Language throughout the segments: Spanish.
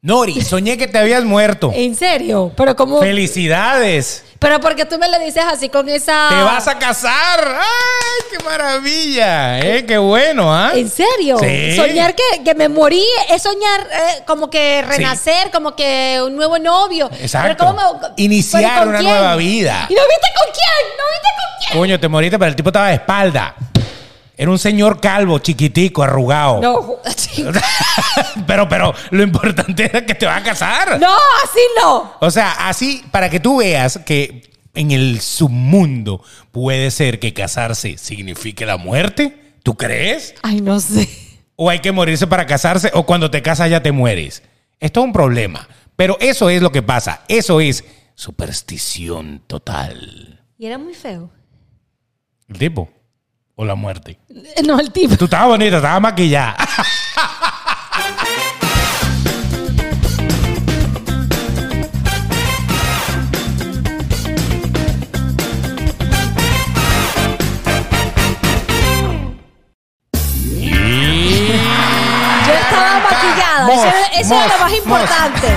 Nori, soñé que te habías muerto. ¿En serio? Pero como... ¡Felicidades! Pero porque tú me lo dices así con esa... ¡Te vas a casar! ¡Ay, qué maravilla! ¿Eh? ¡Qué bueno, ¿ah? ¿En serio? Sí. Soñar que, que me morí es soñar eh, como que renacer, como que un nuevo novio. Exacto. Pero ¿cómo me- Iniciar pero ¿con una quién? nueva vida. ¿Y no viste con quién? ¿No viste con quién? Coño, te moriste, pero el tipo estaba de espalda. Era un señor calvo, chiquitico, arrugado. No, pero, pero, lo importante era que te vas a casar. no, así no. O sea, así, para que tú veas que en el submundo puede ser que casarse signifique la muerte. ¿Tú crees? Ay, no sé. O hay que morirse para casarse, o cuando te casas ya te mueres. Esto es un problema. Pero eso es lo que pasa. Eso es superstición total. Y era muy feo. ¿El tipo? ¿O la muerte? No, el tipo. Tú estabas bonita, estabas maquillada. Yo estaba maquillada. Mos, eso eso era lo más mos. importante.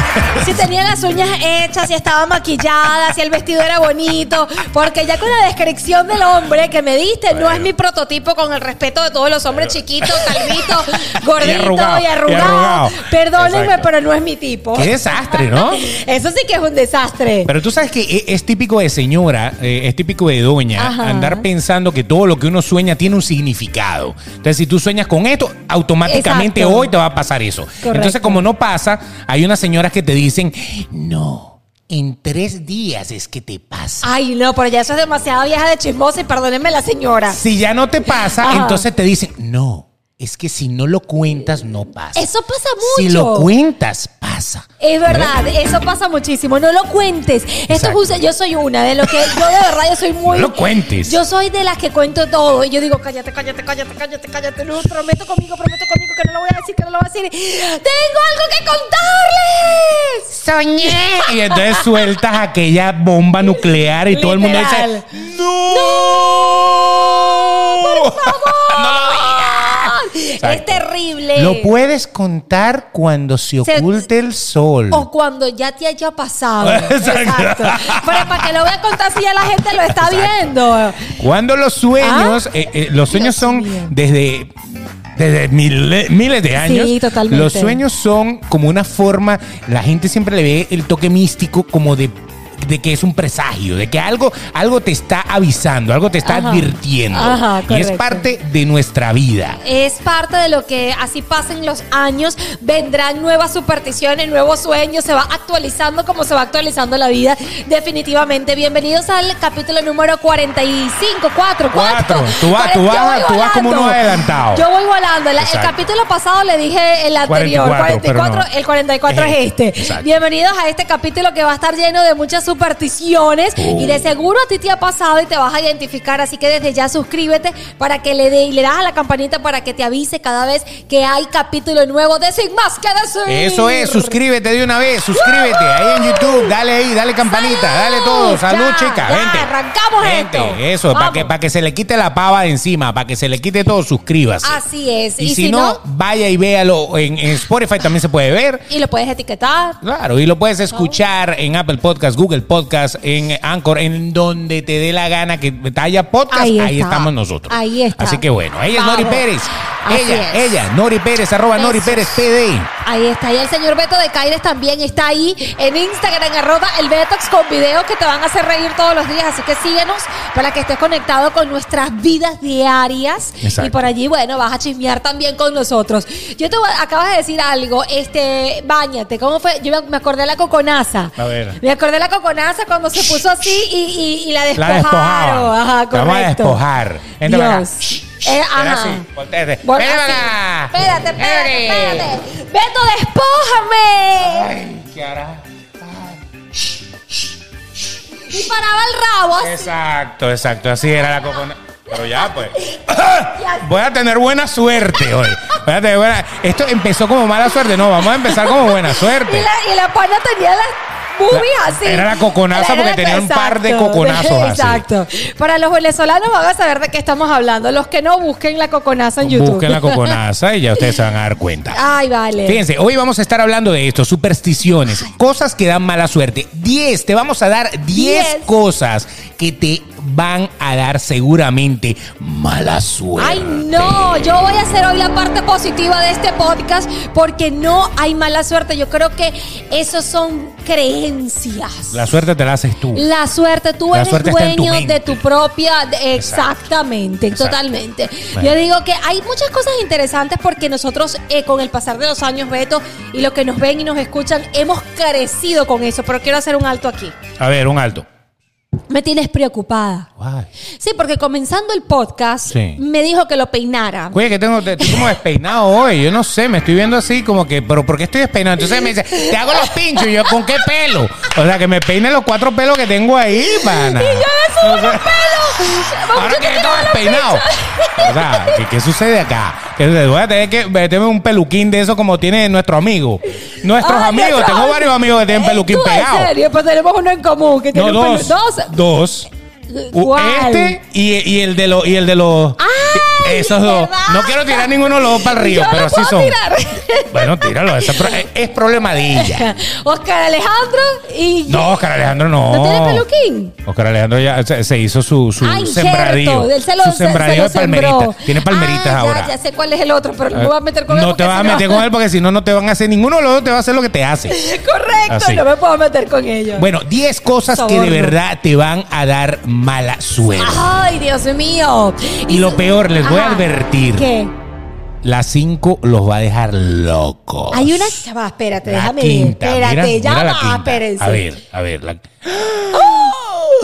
Si tenía las uñas hechas, si estaba maquillada, si el vestido era bonito. Porque ya con la descripción del hombre que me diste, no es mi prototipo con el respeto de todos los hombres chiquitos, calvitos, gorditos y arrugados. arrugado. Perdónenme, Exacto. pero no es mi tipo. Qué desastre, ¿no? Eso sí que es un desastre. Pero tú sabes que e- es típico de señora, eh, es típico de doña, Ajá. andar pensando que todo lo que uno sueña tiene un significado. Entonces, si tú sueñas con esto, automáticamente Exacto. hoy te va a pasar eso. Correcto. Entonces, como no pasa, hay unas señoras que te dicen, no, en tres días es que te pasa. Ay, no, pero ya eso es demasiado vieja de chismosa y perdónenme la señora. Si ya no te pasa, Ajá. entonces te dicen, no, es que si no lo cuentas, no pasa. Eso pasa Si mucho. lo cuentas, pasa. Es verdad, eso pasa muchísimo. No lo cuentes. Esto es Exacto. justo, yo soy una de lo que yo de verdad yo soy muy. No lo cuentes. Yo soy de las que cuento todo y yo digo cállate, cállate, cállate, cállate, cállate. No, prometo conmigo, prometo conmigo que no lo voy a decir, que no lo voy a decir. Tengo algo que contarles. Soñé. Y entonces sueltas aquella bomba nuclear y todo el mundo dice, ¡No! Por favor. no. Es terrible. Lo puedes contar cuando se Se- oculte el sol. O cuando ya te haya pasado. Exacto. Pero para que lo voy a contar si ya la gente lo está viendo. Cuando los sueños, eh, eh, los sueños Ah. Dios son mío. desde, desde mil- miles de años. Sí, totalmente. Los sueños son como una forma, la gente siempre le ve el toque místico como de de que es un presagio, de que algo, algo te está avisando, algo te está Ajá. advirtiendo. Ajá, y es parte de nuestra vida. Es parte de lo que así pasen los años, vendrán nuevas supersticiones, nuevos sueños, se va actualizando como se va actualizando la vida. Definitivamente, bienvenidos al capítulo número 45, 4, 4. Cuatro. Tú vas- tú vas- tú vas como uno adelantado. Yo voy volando. La- el capítulo pasado le dije el anterior, 44, pero 44, no. el 44 es este. exacto. Bienvenidos a este capítulo que va a estar lleno de muchas supersticiones y de seguro a ti te ha pasado y te vas a identificar, así que desde ya suscríbete para que le dé y le das a la campanita para que te avise cada vez que hay capítulo nuevo de Sin Más que Decir. Eso es, suscríbete de una vez, suscríbete ahí en YouTube, dale ahí, dale campanita, ¡Salud! dale todo, salud Ya, chica, ya, vente. arrancamos Vente, esto. Eso, para que, para que se le quite la pava de encima, para que se le quite todo, suscríbase. Así es. Y, si, no, vaya y véalo en, en Spotify, también se puede ver. y lo puedes etiquetar. Claro, y lo puedes escuchar en Apple Podcast, Google Podcast, en Anchor, en donde te dé la gana que haya podcast, ahí, estamos nosotros. Ahí está. Así que bueno, ella es. Nori Pérez. Así ella, es. ella, Nori Pérez, arroba Nori. Pérez PD. Ahí está. Y el señor Beto de Caires también está ahí en Instagram, arroba el Betox con videos que te van a hacer reír todos los días. Así que síguenos para que estés conectado con nuestras vidas diarias. Exacto. Y por allí, bueno, vas a chismear también con nosotros. Yo te voy- acabas de decir algo, este, bañate. ¿Cómo fue? Yo me- me acordé de la coconaza. A ver. Me acordé de la coconaza cuando se puso así y, y- y la La despojaron. despojaban. Ajá, vamos a despojar. Acá. Dios. Eh, ajá. Espérate, espérate. Beto, despójame. Ay, qué hará. Y paraba el rabo así. Exacto, exacto. Así era la cocona. Pero ya, pues. y. Voy a tener buena suerte hoy. Voy a tener buena- Esto empezó como mala suerte. No, vamos a empezar como buena Y suerte. la, y la pana tenía las así. Era la coconaza porque tenía un par de coconazos así. Exacto. Para los venezolanos van a saber de qué estamos hablando. Los que no busquen la coconaza en YouTube. Busquen la coconaza y ya ustedes se van a dar cuenta. Ay, vale. Fíjense, hoy vamos a estar hablando de esto, supersticiones, cosas que dan mala suerte. 10, te vamos a dar 10 Diez. cosas que te van a dar seguramente mala suerte. Ay, no, yo voy a hacer hoy la parte positiva de este podcast porque no hay mala suerte. Yo creo que esos son creencias. La suerte te la haces tú. La suerte, tú La eres suerte tu dueño de tu propia. de- exactamente, Exacto. totalmente. Yo digo que hay muchas cosas interesantes porque nosotros, eh, con el pasar de los años, Beto, y los que nos ven y nos escuchan, hemos crecido con eso. Pero quiero hacer un alto aquí. A ver, un alto. Me tienes preocupada. Guay. Sí, porque comenzando el podcast, Sí. me dijo que lo peinara. Oye, que tengo, te- estoy como despeinado hoy. Yo no sé, me estoy viendo así como que, pero ¿por qué estoy despeinado? Entonces me dice, te hago los pinchos. Y yo, ¿con qué pelo? O sea, que me peine los cuatro pelos que tengo ahí, pana. Y yo me subo los pelos. Vamos, Ahora que los despeinado. O sea, ¿qué, qué sucede acá? ¿Qué sucede? Voy a tener que meterme un peluquín de eso como tiene nuestro amigo. Nuestros Ay, amigos. Tengo varios amigos que tienen Eh, peluquín ¿tú pegado. En serio, pues tenemos uno en común que tiene No, un dos. pelu- dos. Dos. Este y, y el de los y el de los ¡Ay, esos es dos. verdad! No quiero tirar ninguno de los dos para el río, Yo pero lo así son. tirar. Bueno, tíralo. es, es problema de ella. Oscar Alejandro y No, Oscar Alejandro no. ¿No tiene peluquín? Oscar Alejandro ya se, se hizo su, su injerto. sembradío. Él se lo, su se- sembradío se de palmeritas. Tiene palmeritas Ah, ahora. Ya, ya sé cuál es el otro, pero no me voy a meter con él. No te vas a no- meter con él porque si no, no te van a hacer. Ninguno de los dos te va a hacer lo que te hace. Correcto, Así. no me puedo meter con ellos. Bueno, 10 cosas que de verdad te van a dar mala suerte. Ay, Dios mío. Y lo peor, les voy a advertir. ¿Qué? La 5 los va a dejar locos. Hay una. Ya va, espérate, La déjame quinta. Espérate, mira, ya mira va, espérense. A ver, a ver. la- ¡Oh!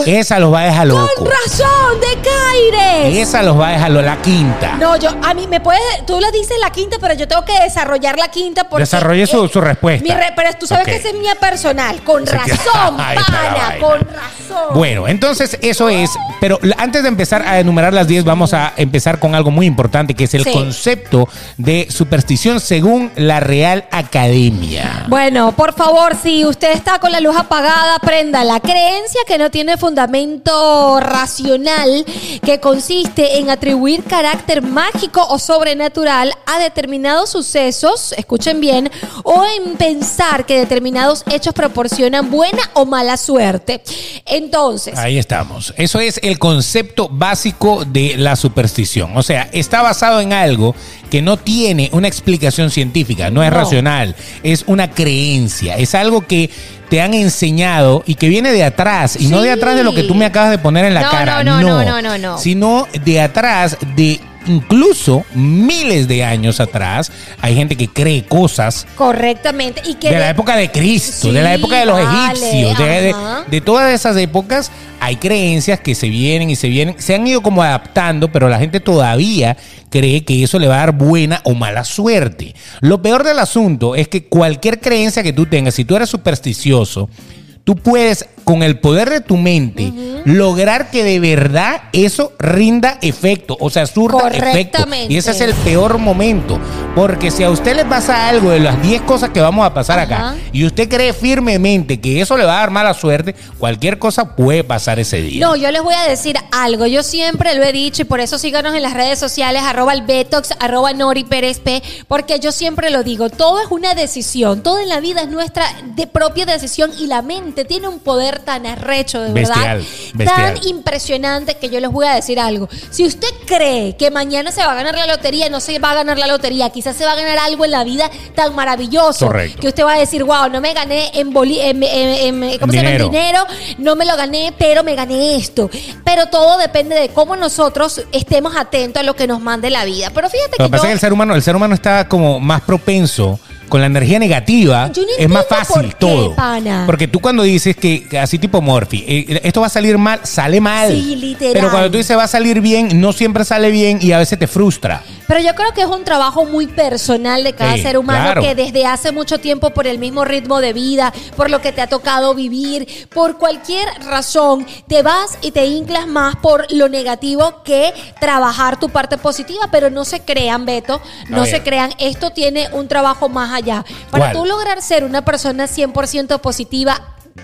Esa los va a dejar Con razón, de Caires. Esa los va a dejar locos. La quinta. No, yo, a mí me puedes, tú lo dices la quinta, pero yo tengo que desarrollar la quinta porque... Desarrolle su- su respuesta. mi re- pero tú sabes que esa es mía personal, con razón, pana, con razón. Bueno, entonces eso es, pero antes de empezar a enumerar las 10, vamos a empezar con algo muy importante, que es el Sí. concepto de superstición según la Real Academia. Bueno, por favor, si usted está con la luz apagada, prenda la creencia que no tiene fundamento racional, que consiste en atribuir carácter mágico o sobrenatural a determinados sucesos, escuchen bien, o en pensar que determinados hechos proporcionan buena o mala suerte. Entonces, Ahí estamos. Eso es el concepto básico de la superstición. O sea, está basado en algo que no tiene una explicación científica, no es No. racional, es una creencia, es algo que te han enseñado y que viene de atrás, y no de atrás de lo que tú me acabas de poner en la No, cara, no, no, no, no, no, no. sino de atrás de incluso miles de años atrás, hay gente que cree cosas correctamente. Y que de la época de Cristo, Sí, de la época de los vale, egipcios, de, de todas esas épocas, hay creencias que se vienen y se vienen, se han ido como adaptando, pero la gente todavía cree que eso le va a dar buena o mala suerte. Lo peor del asunto es que cualquier creencia que tú tengas, si tú eres supersticioso, tú puedes, con el poder de tu mente, lograr que de verdad eso rinda efecto, o sea, surta efecto. Y ese es el peor momento. Porque si a usted le pasa algo de las 10 cosas que vamos a pasar Ajá. acá, y usted cree firmemente que eso le va a dar mala suerte, cualquier cosa puede pasar ese día. No, yo les voy a decir algo. Yo siempre lo he dicho y por eso síganos en las redes sociales, arroba el Betox, arroba Nori Pérez P, porque yo siempre lo digo, todo es una decisión, todo en la vida es nuestra de propia decisión y la mente tiene un poder tan arrecho, de Bestial, verdad, bestial. tan impresionante que yo les voy a decir algo. Si usted cree que mañana se va a ganar la lotería, no se va a ganar la lotería, quizás se va a ganar algo en la vida tan maravilloso Correcto. que usted va a decir, wow, no me gané en, boli en, en- en- ¿cómo se llama? Dinero. dinero, no me lo gané, pero me gané esto. Pero todo depende de cómo nosotros estemos atentos a lo que nos mande la vida. Pero fíjate Lo que que pasa yo- es que el ser humano, el ser humano está como más propenso con la energía negativa, Yo no es más fácil por qué, todo. pana. Porque tú cuando dices que, así tipo Morphy, eh, esto va a salir mal, sale mal. Sí, literal. Pero cuando tú dices va a salir bien, no siempre sale bien y a veces te frustra. Pero yo creo que es un trabajo muy personal de cada Sí, ser humano claro. que desde hace mucho tiempo por el mismo ritmo de vida, por lo que te ha tocado vivir, por cualquier razón, te vas y te inclas más por lo negativo que trabajar tu parte positiva, pero no se crean, Beto, no se crean, esto tiene un trabajo más allá. Para ¿Cuál? tú lograr ser una persona 100% positiva,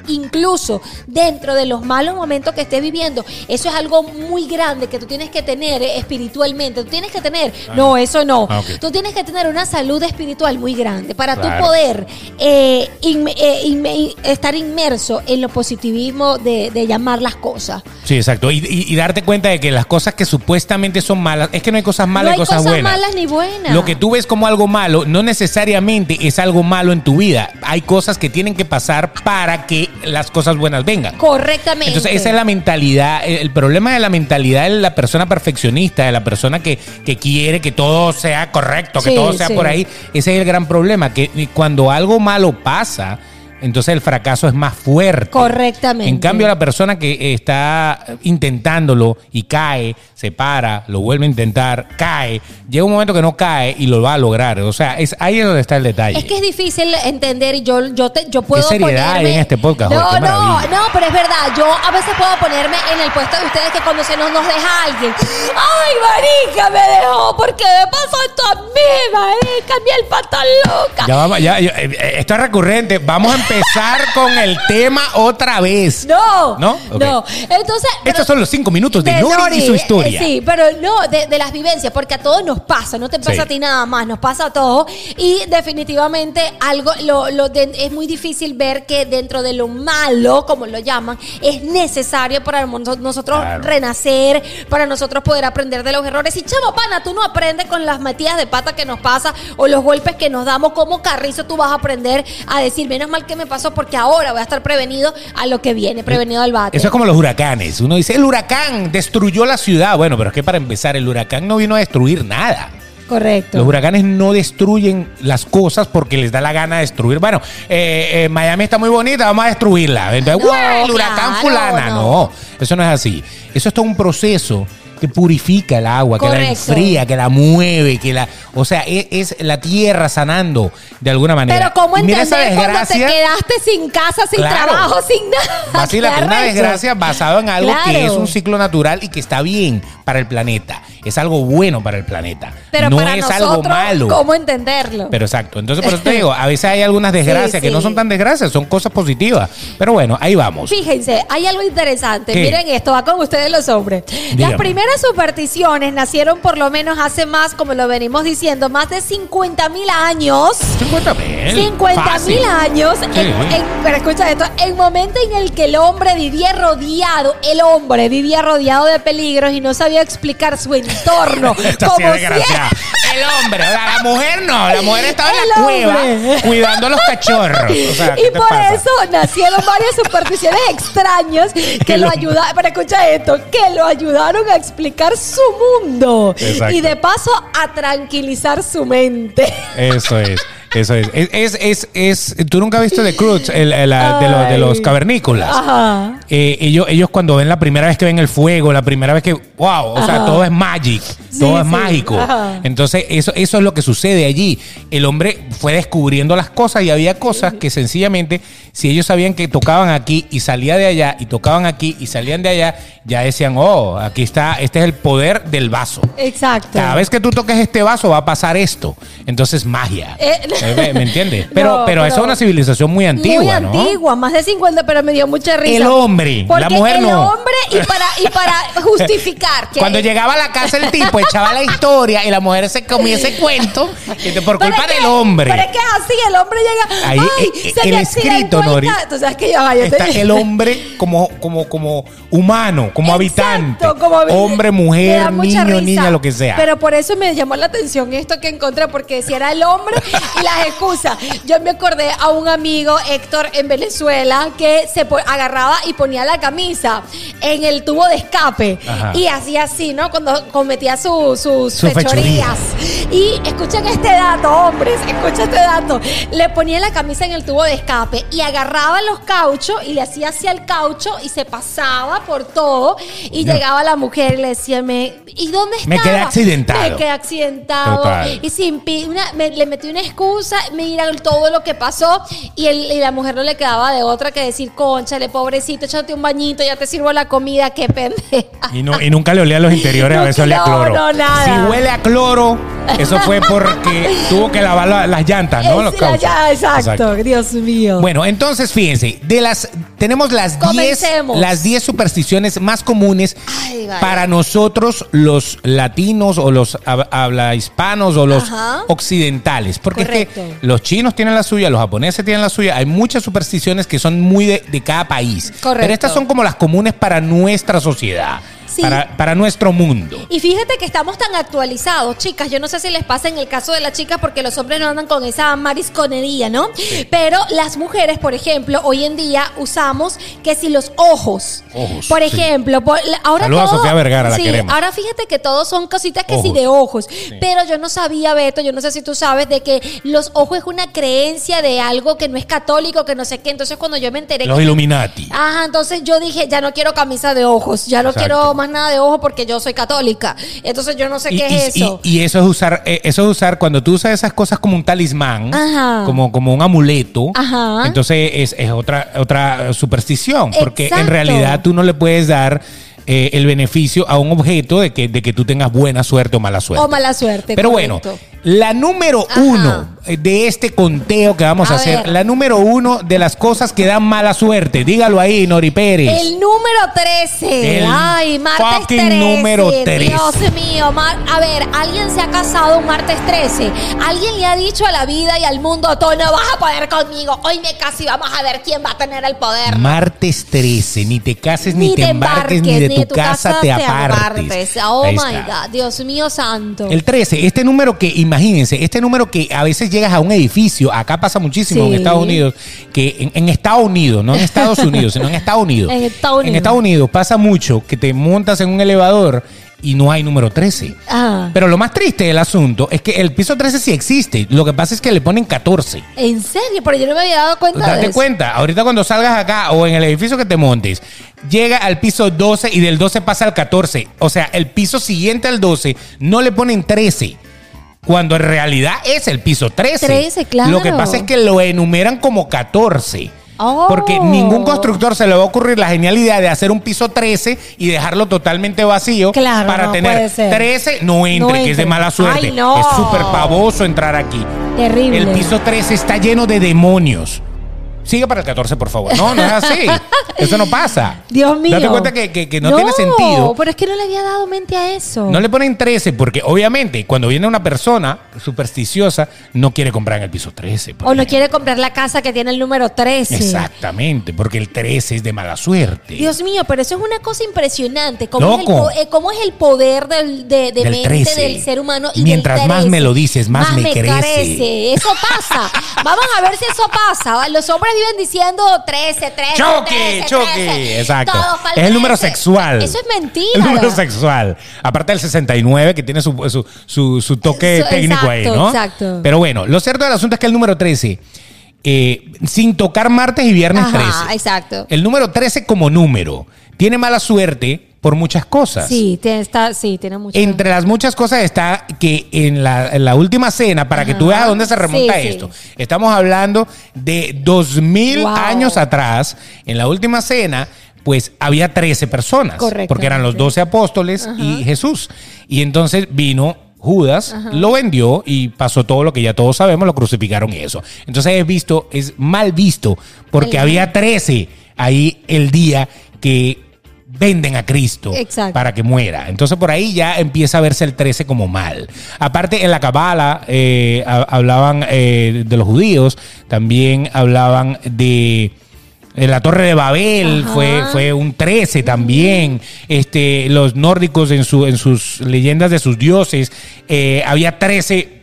incluso dentro de los malos momentos que estés viviendo. Eso es algo muy grande que tú tienes que tener eh, espiritualmente. Tú tienes que tener, no, eso no. Ah. Tú tienes que tener una salud espiritual muy grande para Claro. tú poder eh, eh, estar inmerso en lo positivismo de, de llamar las cosas. Sí, exacto. Y, y- y darte cuenta de que las cosas que supuestamente son malas, es que no hay cosas malas no hay y cosas, cosas buenas. malas ni buenas. Lo que tú ves como algo malo no necesariamente es algo malo en tu vida. Hay cosas que tienen que pasar para que las cosas buenas vengan. Correctamente. Entonces, esa es la mentalidad. El el problema de la mentalidad de la persona perfeccionista, de la persona que, que quiere que todo sea correcto, que Sí, todo sea sí. por ahí. Ese es el gran problema. Que cuando algo malo pasa, entonces el fracaso es más fuerte. Correctamente. En cambio, la persona que está intentándolo y cae, se para, lo vuelve a intentar, cae, llega un momento que no cae y lo va a lograr. O sea, es ahí es donde está el detalle. Es que es difícil entender y yo, yo, te, yo puedo Qué seriedad ponerme... hay en este podcast, No, Jorge, no, no, pero es verdad. Yo a veces puedo ponerme en el puesto de ustedes que cuando se nos, nos deja alguien. ¡Ay, marica, me dejó! ¿Por qué me pasó esto a mí, marica? Mi el pata loca. Ya vamos, ya, ya, eh, eh, esto es recurrente. Vamos a empezar con el tema otra vez. No, ¿No? No. Entonces, Estos son los cinco minutos de, Nori, y su historia. eh, Sí, pero no, de, de las vivencias, porque a todos nos pasa, no te pasa Sí. a ti nada más, nos pasa a todos. Y definitivamente algo lo, lo de- es muy difícil ver que dentro de lo malo, como lo llaman, es necesario para nosotros Claro. renacer, para nosotros poder aprender de los errores. Y chamo, pana, tú no aprendes con las metidas de pata que nos pasa o los golpes que nos damos, como carrizo tú vas a aprender a decir, menos mal que me pasó porque ahora voy a estar prevenido a lo que viene, prevenido al bate. Eso es como los huracanes. Uno dice, el huracán destruyó la ciudad. Bueno, pero es que para empezar, el huracán no vino a destruir nada. Correcto. Los huracanes no destruyen las cosas porque les da la gana de destruir. Bueno, eh, eh, Miami está muy bonita, vamos a destruirla. Entonces, No, el huracán claro, fulana. no. No. eso no es así. Eso es todo un proceso que purifica el agua, que la enfría, que la mueve, que la, o sea, es, es la tierra sanando de alguna manera. Pero ¿cómo entender cuando te quedaste sin casa, sin Claro. trabajo, sin nada? Vacila, Qué una desgracia basada en algo que Claro. es un ciclo natural y que está bien para el planeta. Es algo bueno para el planeta. Pero no para es nosotros, algo malo. ¿cómo entenderlo? Pero exacto. Entonces, por eso te digo, a veces hay algunas desgracias que sí. no son tan desgracias, son cosas positivas. Pero bueno, ahí vamos. Fíjense, hay algo interesante. ¿Qué? Miren esto, va con ustedes los hombres. Dígame. Las primeras supersticiones nacieron por lo menos hace más, como lo venimos diciendo, más de 50 mil años. 50 mil. 50 Fácil. mil años, en- Sí. en- pero escucha esto, el momento en el que el hombre vivía rodeado, el hombre vivía rodeado de peligros y no sabía explicar su entorno. Como si. El hombre, la mujer no, la mujer estaba en la cueva cuidando a los cachorros. O sea, ¿qué y por pasa? eso nacieron varias supersticiones extrañas que lo ayudaron, pero escucha esto, que lo ayudaron a explicar su mundo Exacto. y de paso a tranquilizar su mente. Eso es. Eso es. Es, es, es, es- tú nunca has visto The Cruz, el, el- la- de, los, de los cavernícolas. Ajá. Eh, ellos, ellos cuando ven la primera vez que ven el fuego, la primera vez que, wow, o sea, todo es magic, Sí, todo es sí. mágico. Ajá. Entonces, eso, eso es lo que sucede allí. El hombre fue descubriendo las cosas y había cosas que sencillamente, si ellos sabían que tocaban aquí y salía de allá, y tocaban aquí y salían de allá, ya decían, oh, aquí está, este es el poder del vaso. Exacto. Cada vez que tú toques este vaso va a pasar esto. Entonces, magia. Eh, ¿Me, me entiendes? Pero, No, pero, pero- eso es una civilización muy antigua, Muy ¿no? antigua, más de 50, pero me dio mucha risa. El hombre, Porque la mujer el no. hombre y para, y para justificar que Cuando llegaba a la casa el tipo echaba la historia y la mujer se comía ese cuento por culpa es que- del hombre. Pero es que es así, el hombre llega. Ahí, Ay, eh, se el escrito, el Nori, ca-". Tú sabes que ya vaya. Está el hombre como, como, como humano, como habitante. Como hombre, mujer, niño, risa. niña, lo que sea. Pero por eso me llamó la atención esto que encontré, porque si era el hombre y las excusas. Yo me acordé a un amigo, Héctor, en Venezuela, que se agarraba y ponía la camisa en el tubo de escape. Ajá. Y hacía así, ¿no? Cuando cometía su- sus Sus fechorías. Y escuchen este dato, hombres, escuchen este dato. Le ponía la camisa en el tubo de escape y agarraba los cauchos y le hacía hacia el caucho y se pasaba por todo. Y No. llegaba la mujer y le decía, me, ¿y dónde estaba? Me quedé accidentado. Me quedé accidentado. Total. Y sin una- me- le metí una excusa, mira todo lo que pasó. Y, el- y la mujer no le quedaba de otra que decir, conchale, pobrecito, échate un bañito, ya te sirvo la comida, qué pendeja. Y, no, y nunca le olía los interiores, a veces olía a No, cloro. no, nada. Si huele a cloro, Eso fue porque tuvo que lavar la- las llantas, ¿no? Los cauchos. ya, exacto. Dios mío. Bueno, entonces fíjense, de las tenemos las 10 Comencemos. las 10 supersticiones más comunes Ay, para nosotros los latinos o los hab- habla hispanos o los Ajá. occidentales, porque es que los chinos tienen la suya, los japoneses tienen la suya, hay muchas supersticiones que son muy de, de cada país. Correcto. Pero estas son como las comunes para nuestra sociedad, Sí. para, para nuestro mundo. Y fíjate que estamos tan actualizados, chicas. Yo no sé si les pasa en el caso de las chicas porque los hombres no andan con esa marisconería, ¿no? Pero las mujeres, por ejemplo, hoy en día usamos que si los ojos. Ojos, Por sí. ejemplo, por- ahora Saluda a todo- Sofía Vergara, la sí, queremos. ahora fíjate que todos son cositas que sí Ojos. de ojos. Pero yo no sabía, Beto, yo no sé si tú sabes de que los ojos es una creencia de algo que no es católico, que no sé qué. Entonces cuando yo me enteré Los que Illuminati. Ajá, entonces yo dije, ya no quiero camisa de ojos, ya no Exacto. quiero más nada de ojos porque yo soy católica. Entonces yo no sé Y, qué y- es eso. y- y eso es usar, eh, eso es usar cuando tú usas esas cosas como un talismán, Ajá. como, como un amuleto. Ajá. Entonces es, es otra, otra superstición. Porque en realidad tú no le puedes dar eh, el beneficio a un objeto de que, de que tú tengas buena suerte o mala suerte. o mala suerte. Pero correcto. bueno, la número Ajá. uno eh, de este conteo que vamos a, A hacer, ver. la número uno de las cosas que dan mala suerte. Dígalo ahí, Nori Pérez. El número 13. El Ay, martes fucking 13. número 13. Dios mío. mar- a ver, alguien se ha casado un martes 13. Alguien le ha dicho a la vida y al mundo, tú no vas a poder conmigo. Hoy me caso y vamos a ver quién va a tener el poder. Martes 13, ni te cases, ni, te embarques, ni de tu, casa, te apartes. Oh Ahí my está. God. Dios mío santo. El 13, este número que, imagínense, este número que a veces llegas a un edificio, acá pasa muchísimo Sí. en Estados Unidos, que en, en Estados Unidos, no en Estados Unidos, sino en Estados Unidos. En Estados Unidos. En Estados Unidos pasa mucho que te montas en un elevador y no hay número 13. Ah. Pero lo más triste del asunto es que el piso 13 sí existe, lo que pasa es que le ponen 14. ¿En serio? Pero yo no me había dado cuenta de Date eso. cuenta, ahorita cuando salgas acá o en el edificio que te montes, llega al piso 12 y del 12 pasa al 14. O sea, el piso siguiente al 12 no le ponen 13. Cuando en realidad es el piso 13. 13, claro. Lo que pasa es que lo enumeran como 14. Oh. Porque ningún constructor se le va a ocurrir la genial idea de hacer un piso 13 y dejarlo totalmente vacío Claro, para no tener puede ser. 13. No entre, No que es de mala suerte. Ay, no. Es súper pavoso entrar aquí. Terrible. El piso 13 está lleno de demonios. Sigue para el 14, por favor. No, no es así. Eso no pasa. Dios mío. Date cuenta que, que- que no, tiene sentido. pero es que no le había dado mente a eso. No le ponen 13 porque obviamente cuando viene una persona supersticiosa no quiere comprar en el piso 13. por o no quiere comprar la casa que tiene el número 13. Exactamente, porque el 13 es de mala suerte. Dios mío, pero eso es una cosa impresionante. ¿Cómo, es el, Loco. eh, cómo es el poder del, de, de Del mente 13. del ser humano? Y Mientras del más 13? me lo dices, más me crece. crece. Eso pasa. Vamos a ver si eso pasa. Los hombres viven diciendo 13, 13. Choque, 13, choque. 13. Exacto. Es el número 13. sexual. Eso es mentira. El número sexual. Aparte del 69, que tiene su, su, su- su toque Eso, técnico ahí, exacto, ¿no? exacto. Pero bueno, lo cierto del asunto es que el número 13, eh, sin tocar martes y viernes Ajá, 13. exacto. El número 13 como número tiene mala suerte por muchas cosas. Sí, tiene, está, sí, tiene mucho. Entre las muchas cosas está que en la, en la última cena, para que tú veas a dónde se remonta Sí, sí. esto, estamos hablando de dos mil Wow. años atrás, en la última cena, pues había 13 personas, Correctamente. porque eran los 12 apóstoles y Jesús. Y entonces vino Judas, lo vendió y pasó todo lo que ya todos sabemos, lo crucificaron y eso. Entonces es visto, es mal visto, porque El- había 13 ahí el día que venden a Cristo Exacto. para que muera. Entonces por ahí ya empieza a verse el 13 como mal. Aparte en la Cabala eh, ha- hablaban eh, de los judíos, también hablaban de... eh, la Torre de Babel Ajá. fue, fue un 13 también. Este, los nórdicos en, su, en sus leyendas de sus dioses, eh, había 13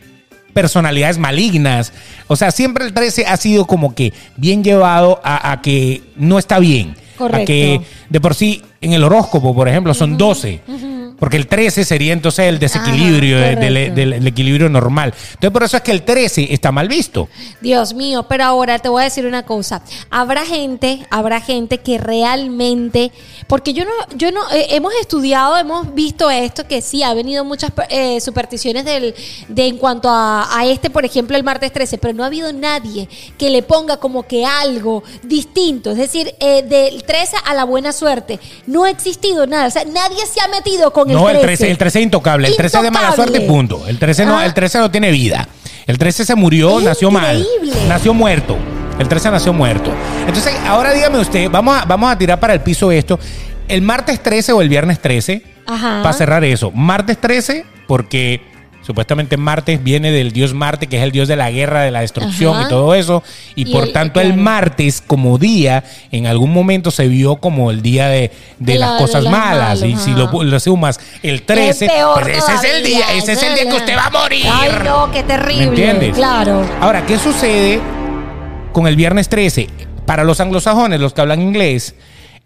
personalidades malignas. O sea, siempre el 13 ha sido como que bien llevado a, a que no está bien. Correcto. A que de por sí en el horóscopo, por ejemplo, son 12. Porque el 13 sería entonces el desequilibrio Ajá, de- del, correcto. del- del equilibrio normal. Entonces por eso es que el 13 está mal visto. Dios mío, pero ahora te voy a decir una cosa. Habrá gente, habrá gente que realmente, porque yo no, yo no, eh, hemos estudiado, hemos visto esto, que sí, ha venido muchas eh, supersticiones del, de en cuanto a, a este, por ejemplo, el martes 13, pero no ha habido nadie que le ponga como que algo distinto, es decir, eh, del 13 a la buena suerte. No ha existido nada, o sea, nadie se ha metido con No, el 13, el 13 es intocable. El 13 es de mala suerte y punto. El 13 no, Ah. el 13 no tiene vida. El 13 se murió, Es nació mal. increíble. Nació muerto. El 13 nació muerto. Entonces, ahora dígame usted, vamos a, vamos a tirar para el piso esto. El martes 13 o el viernes 13, Ajá. para cerrar eso. Martes 13, porque supuestamente martes viene del dios Marte, que es el dios de la guerra, de la destrucción Ajá. y todo eso. Y, Y por el- tanto, el martes como día, en algún momento se vio como el día de, de las la- cosas de malas. Y si lo, lo sumas el 13, peor pues ese es el día, ese es el día que usted va a morir. Ay, no, qué terrible. ¿Me entiendes? Claro. Ahora, ¿qué sucede con el viernes 13? Para los anglosajones, los que hablan inglés,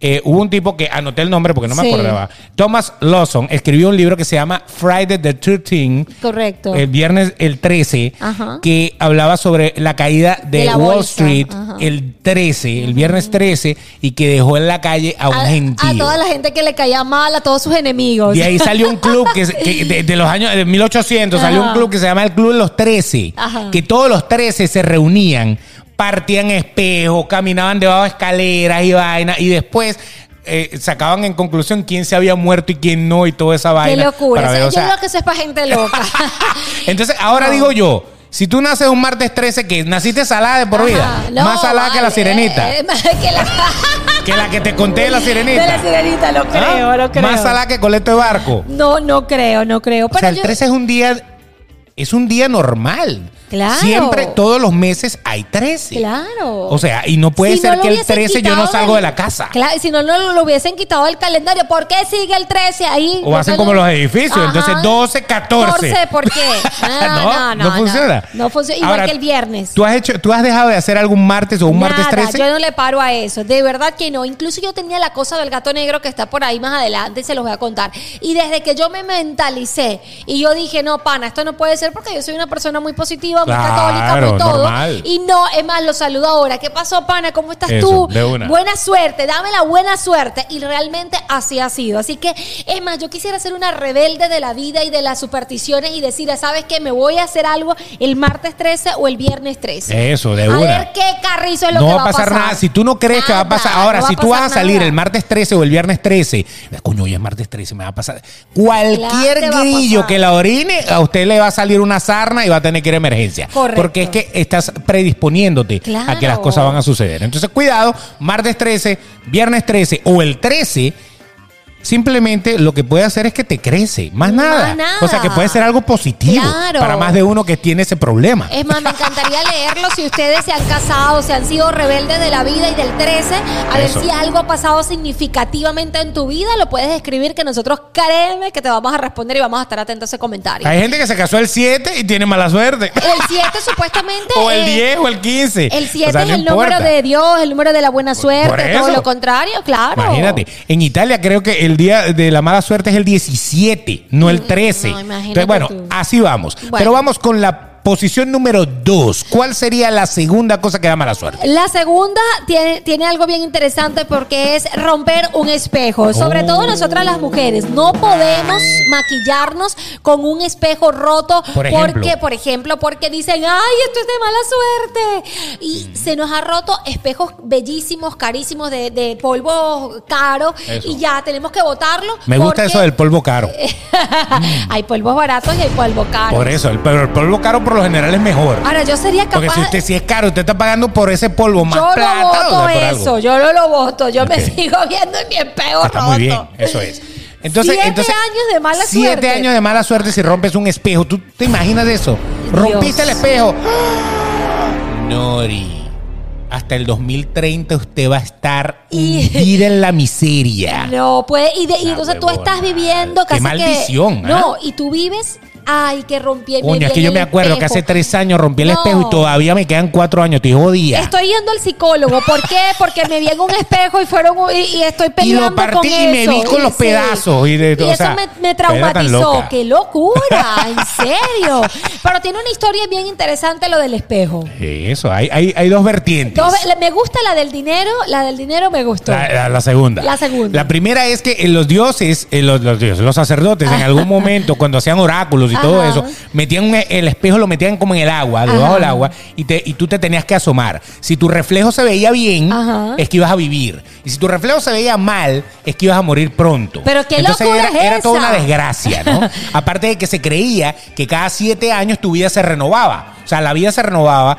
eh, hubo un tipo que anoté el nombre porque no me Sí. acordaba. Thomas Lawson escribió un libro que se llama Friday the 13 Correcto. el viernes el 13, Ajá. que hablaba sobre la caída de, De la Wall bolsa, Street ajá. el 13, el viernes 13, y que dejó en la calle a un a, a gentío. toda la gente que le caía mal, a todos sus enemigos. De ahí salió un club que, que de, de los años de 1800 salió un club que se llama el Club de los 13, Ajá. que todos los 13 se reunían, partían espejos, caminaban debajo de escaleras y vainas y después eh, sacaban en conclusión quién se había muerto y quién no y toda esa Qué vaina. locura. para ver, Yo o sea, creo que eso es para gente loca. entonces, ahora No. digo yo, si tú naces un martes 13, que naciste salada de por vida. No, más salada que la sirenita, Eh, que la, que la que te conté de la sirenita. de la sirenita, lo creo, ¿Ah? lo creo. Más salada que coleto de barco. No, no creo, no creo. O Pero sea, el yo- 13 es un día, es un día normal. Claro. Siempre, todos los meses hay 13. Claro. O sea, y no puede Si ser no que el hubiesen 13 yo no salgo del- de la casa. Claro, si no, no lo hubiesen quitado del calendario. ¿Por qué sigue el 13 ahí? O hacen como los edificios, Ajá. entonces 12, 14. 14, ¿por qué? no, No, no, no, funciona. No funciona. Igual Ahora, que el viernes. ¿tú has, hecho, ¿Tú has dejado de hacer algún martes o un martes Nada, 13? yo no le paro a eso. De verdad que no. Incluso yo tenía la cosa del gato negro que está por ahí más adelante y se los voy a contar. Y desde que yo me mentalicé y yo dije, no, pana, esto no puede ser porque yo soy una persona muy positiva, muy Claro, católica, muy todo. normal. Y no, es más, lo saludo ahora. ¿Qué pasó, pana? ¿Cómo estás Eso, tú? de una. Buena suerte, dame la buena suerte. Y realmente así ha sido. Así que, es más, yo quisiera ser una rebelde de la vida y de las supersticiones y decir, ¿sabes qué? Me voy a hacer algo el martes 13 o el viernes 13. Eso, de a una. ver qué carrizo es lo no que va a pasar nada. Si tú no crees que va a pasar. Ahora, no va si a tú vas a pasar salir nada. el martes 13 o el viernes 13, coño, hoy es martes 13, me va a pasar. Cualquier Claro, va a grillo pasar. que la orine, a usted le va a salir una sarna y va a tener que ir a emergencia. Correcto. Porque es que estás predisponiéndote a que las Claro. cosas van a suceder. Entonces, cuidado, martes 13, viernes 13 o el 13. Simplemente lo que puede hacer es que te crece, más Más nada. nada. O sea que puede ser algo positivo Claro. para más de uno que tiene ese problema. Es más, me encantaría leerlo si ustedes se han casado, se han sido rebeldes de la vida y del 13, a Eso. ver si algo ha pasado significativamente en tu vida, lo puedes escribir que nosotros créeme que te vamos a responder y vamos a estar atentos a ese comentario. Hay gente que se casó el 7 y tiene mala suerte. El 7 supuestamente O el eh, 10 o el 15. El 7 O sea, es no el número de Dios, el número de la buena suerte, todo lo contrario, claro. Imagínate, en Italia creo que el día de la mala suerte es el 17, no el 13. Mm, no, Entonces, bueno, tú. así vamos. Bueno. Pero vamos con la posición número 2. ¿Cuál sería la segunda cosa que da mala suerte? La segunda tiene, tiene algo bien interesante porque es romper un espejo. Sobre Oh. todo nosotras las mujeres. No podemos maquillarnos con un espejo roto Por ejemplo. porque, por ejemplo, porque dicen, ay, esto es de mala suerte. Y Mm. se nos ha roto espejos bellísimos, carísimos, de, de polvo caro. Eso. Y ya tenemos que botarlo. Me gusta porque eso del polvo caro. hay polvos baratos y hay polvo caro. Por eso, el, pero el polvo caro por lo general es mejor. Ahora, yo sería capaz... Porque si usted si es caro, usted está pagando por ese polvo más yo plata. no o sea, voto por algo. eso, yo no lo voto, yo me sigo viendo en mi espejo Está roto. muy bien, eso es. Entonces, Siete entonces, años de mala siete suerte. años de mala suerte si rompes un espejo. ¿Tú te imaginas eso? Rompiste el espejo. Nori. Hasta el 2030 usted va a estar hundida en la miseria. No, pues, y, de- y La entonces tú estás viviendo Qué casi maldición, que... ¿ah? No, y tú vives... Ay, que rompí me Coño, es que yo el me acuerdo que hace tres años rompí el No. espejo y todavía me quedan cuatro años. Estoy jodida. Estoy yendo al psicólogo. ¿Por qué? Porque me vi en un espejo y fueron y, y estoy Y peleando lo partí con y me eso. vi con los sí. pedazos. Y, de, Y o eso sea, me, me traumatizó. ¡Qué locura! ¿En serio? Pero tiene una historia bien interesante lo del espejo. Eso, hay, hay, hay dos vertientes. Dos- me gusta la del dinero, la del dinero me gustó. La, la- la segunda. La segunda. La primera es que eh, los dioses, eh, los, los dioses, los sacerdotes, en algún momento, cuando hacían oráculos y y todo eso, metían un- el espejo, lo metían como en el agua, debajo Ajá. del agua, y, te, y tú te tenías que asomar. Si tu reflejo se veía bien, Ajá. es que ibas a vivir. Y si tu reflejo se veía mal, es que ibas a morir pronto. Pero qué Entonces locura era, es era toda esa. una desgracia, ¿no? Aparte de que se creía que cada siete años tu vida se renovaba. O sea, la vida se renovaba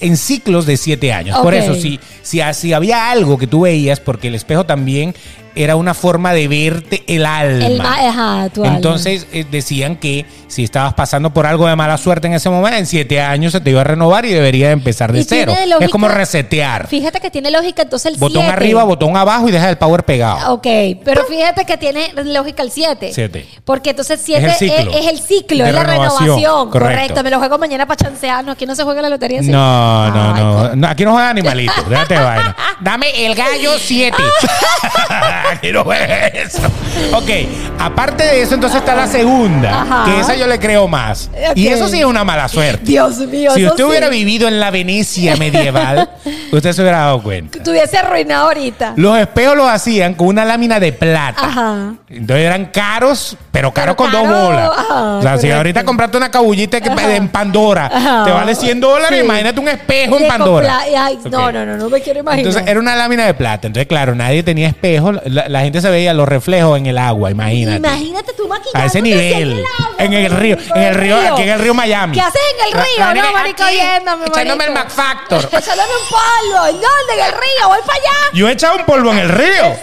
en ciclos de siete años. Por eso, si, si, si había algo que tú veías, porque el espejo también era una forma de verte el alma. El ajá, tu alma. Entonces eh, decían que si estabas pasando por algo de mala suerte en ese momento, en siete años se te iba a renovar y debería empezar de cero. lógica- es como resetear. Fíjate que tiene lógica entonces el 7. Botón arriba, botón abajo y deja el power pegado. Ok, pero fíjate que tiene lógica el 7. Siete. Porque entonces 7 Es el ciclo. es el ciclo, es la renovación, renovación. correcto. Correcto. me lo juego mañana para chancear. No, aquí no se juega la lotería. No, no, Ay, no, no. Aquí no juega animalito. Déjate vaina. Dame el gallo 7. No juega eso. Ok, aparte de eso, entonces está la segunda. Ajá. Que esa yo le creo más. Y eso sí es una mala suerte. Dios mío. Si usted sí. hubiera vivido en la Venecia medieval, usted se hubiera dado cuenta. Estuviese arruinado ahorita. Los espejos los hacían con una lámina de plata. Ajá. Entonces eran caros, pero caros Pero con dos bolas. ajá, o sea, si ahorita compraste una cabullita en Pandora te vale 100 dólares, Sí. imagínate un espejo en Pandora. ay, No, no, no, no me quiero imaginar. Entonces era una lámina de plata. Entonces, claro, nadie tenía espejo. La, la gente se veía los reflejos en el agua, imagínate. Imagínate tú maquillándote A ese nivel. En el, agua, En el río, en el río, aquí en el río Miami. ¿Qué haces en el río? no, aquí, marico, viéndome, Echándome el. McFactor. Echándome un polvo. ¿En dónde? En el río. Voy para allá. Yo he echado un polvo en el río.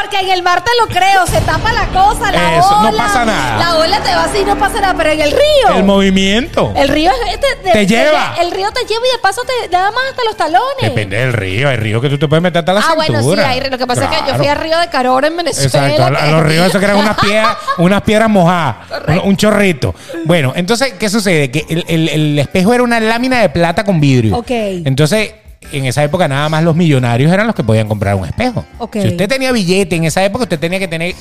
Porque en el mar te lo creo, se tapa la cosa, la Eso, no ola. pasa nada. La ola te va así y no pasa nada, pero en el río. El movimiento. el río es- te, Te lleva. El, río te lleva y de paso te nada más hasta los talones. Depende del río. Hay ríos que tú te puedes meter hasta la ah, bueno, sí, hay, lo que pasa es que yo Claro. fui a Río de Carora en Venezuela. Exacto, a, a que- los ríos esos que eran unas piedras, unas piedras mojadas, un, un chorrito. Bueno, entonces, ¿qué sucede? Que el, el- el espejo era una lámina de plata con vidrio. Ok. Entonces, en esa época nada más los millonarios eran los que podían comprar un espejo. Si usted tenía billete en esa época, usted tenía que tener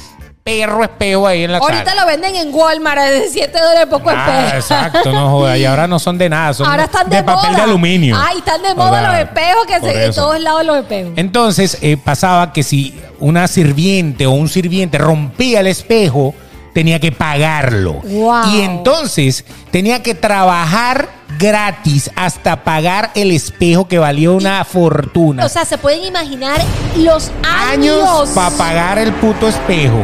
perro espejo ahí en la Ahorita lo venden en Walmart de 7 dólares poco Ah, espejo. exacto, no joda. Y ahora no son de nada, son Ahora están de, de papel de aluminio. Ay, están de O moda sea, los espejos que se, eso. todos lados los espejos. Entonces eh, pasaba que si una sirviente o un sirviente rompía el espejo, tenía que pagarlo. Wow. Y entonces tenía que trabajar gratis hasta pagar el espejo que valía una fortuna. O sea, se pueden imaginar los años años. para pagar el puto espejo.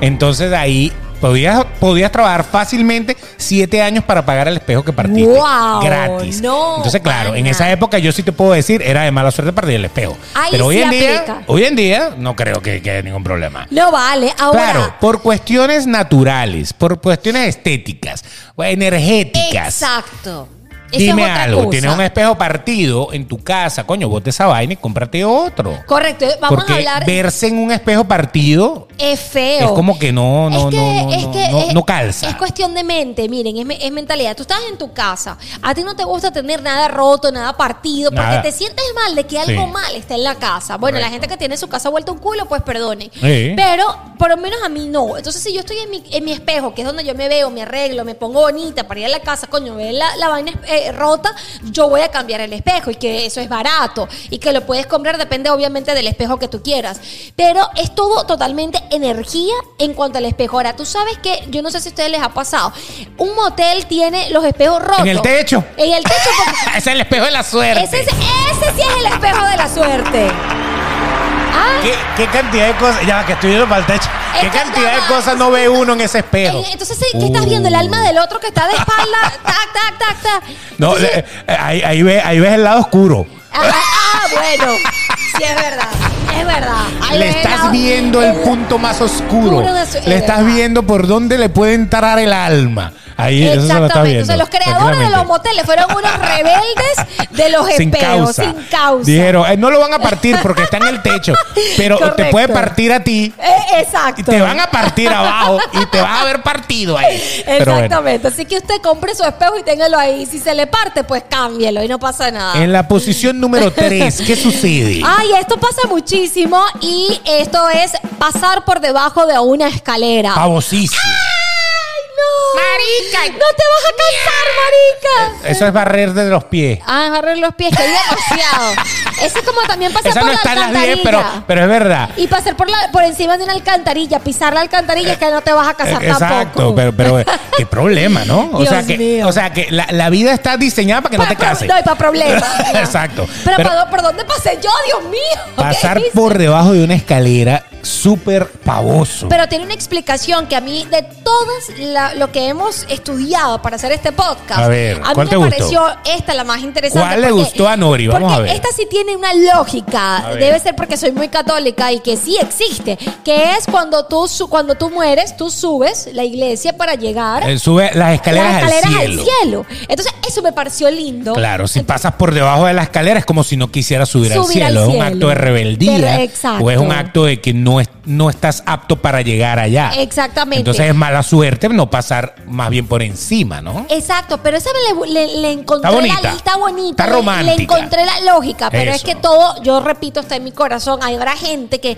Entonces ahí podías, podías trabajar fácilmente siete años para pagar el espejo que partiste. Wow, gratis. no, Entonces, claro, en esa época yo sí te puedo decir, era de mala suerte partir el espejo. Ahí Pero hoy en día, hoy en día, no creo que, que haya ningún problema. No vale. Ahora. Claro, por cuestiones naturales, por cuestiones estéticas, energéticas. Exacto. Eso Dime es otra algo, cosa. tienes un espejo partido en tu casa, coño, bote esa vaina y cómprate otro. Correcto. Vamos Porque a hablar. verse en un espejo partido Es feo. es como que no, no, Es que- no, no, es no, que no- es- no calza. Es cuestión de mente, miren, es, es mentalidad. Tú estás en tu casa, a ti no te gusta tener nada roto, nada partido, porque Nada. te sientes mal de que algo Sí. mal está en la casa. Bueno, la gente que tiene su casa vuelta un culo, pues perdone. Sí. Pero por lo menos a mí no. Entonces, si yo estoy en mi, en mi espejo, que es donde yo me veo, me arreglo, me pongo bonita para ir a la casa, coño, ver la, la vaina eh, rota, yo voy a cambiar el espejo y que eso es barato y que lo puedes comprar, depende obviamente del espejo que tú quieras. Pero es todo totalmente energía en cuanto al espejo. Ahora, tú sabes que, yo no sé si a ustedes les ha pasado, un motel tiene los espejos rotos. En el techo. En el techo, porque es el espejo de la suerte. ese, es- ese sí es el espejo de la suerte. Ah, ¿Qué, qué cantidad de cosas? Ya que estoy viendo para el techo. ¿Qué Es cantidad de cosas no ve uno en ese espejo? Eh, Entonces, ¿qué estás viendo? El alma del otro que está de espalda, tac, tac, tac, tac. No, Entonces, eh, ahí, ahí, ve- ahí ves el lado oscuro. ah, ah, bueno, sí es verdad, es verdad. Ahí le ves estás viendo el punto más oscuro. su- es le estás verdad. viendo por dónde le puede entrar el alma. Ahí eso se lo está Exactamente. viendo. Entonces, los creadores de los moteles fueron unos rebeldes de los sin espejos, causa. sin causa. Dijeron, eh, no lo van a partir porque está en el techo, pero te puede partir a ti Eh, exacto. y te van a partir abajo y te vas a ver partido ahí. Bueno. Exactamente. Así que usted compre su espejo y téngalo ahí. Si se le parte, pues cámbielo y no pasa nada. En la posición número 3, ¿qué sucede? Ay, esto pasa muchísimo y esto es pasar por debajo de una escalera. Pavosísimo. ¡Ay, Marica. ¡No te vas a cansar, marica! Eso es barrer de los pies. Ah, agarrar los pies, que hay demasiado. Ese es como también pasar Esa por no la está en las 10, alcantarilla. pero, pero es verdad. Y pasar por, la, por encima de una alcantarilla, pisar la alcantarilla, es que no te vas a casar Eh, Exacto, tampoco. pero, pero eh, qué problema, ¿no? O Dios sea que, mío. o sea que la, la vida está diseñada para que no te cases. No, y para problemas. Exacto. Pero, Pero- ¿para- ¿por dónde pasé yo, Dios mío? ¿Qué Pasar hice? por debajo de una escalera súper pavoso. Pero tiene una explicación que a mí, de todas la- lo que hemos estudiado para hacer este podcast, A ver, a ¿cuál mí te me gustó? pareció esta la más interesante. ¿Cuál le gustó a Nori? Vamos porque a ver. Esta sí tiene una lógica. Debe ser porque soy muy católica y que sí existe. Que es cuando tú, cuando tú mueres, tú subes la iglesia para llegar Eh, sube las escaleras, las escaleras al cielo. cielo. Entonces, eso me pareció lindo. Claro, si pasas por debajo de la escalera es como si no quisieras subir, Subir al al cielo. Es un cielo. acto de rebeldía. Exacto. O es un acto de que no, es, no estás apto para llegar allá. Exactamente. Entonces es mala suerte no pasar más bien por encima, ¿no? Exacto, pero esa le, le- le encontré Está bonita. la está bonita, Está romántica. le encontré la lógica, pero es que todo, yo repito, está en mi corazón. Habrá gente que,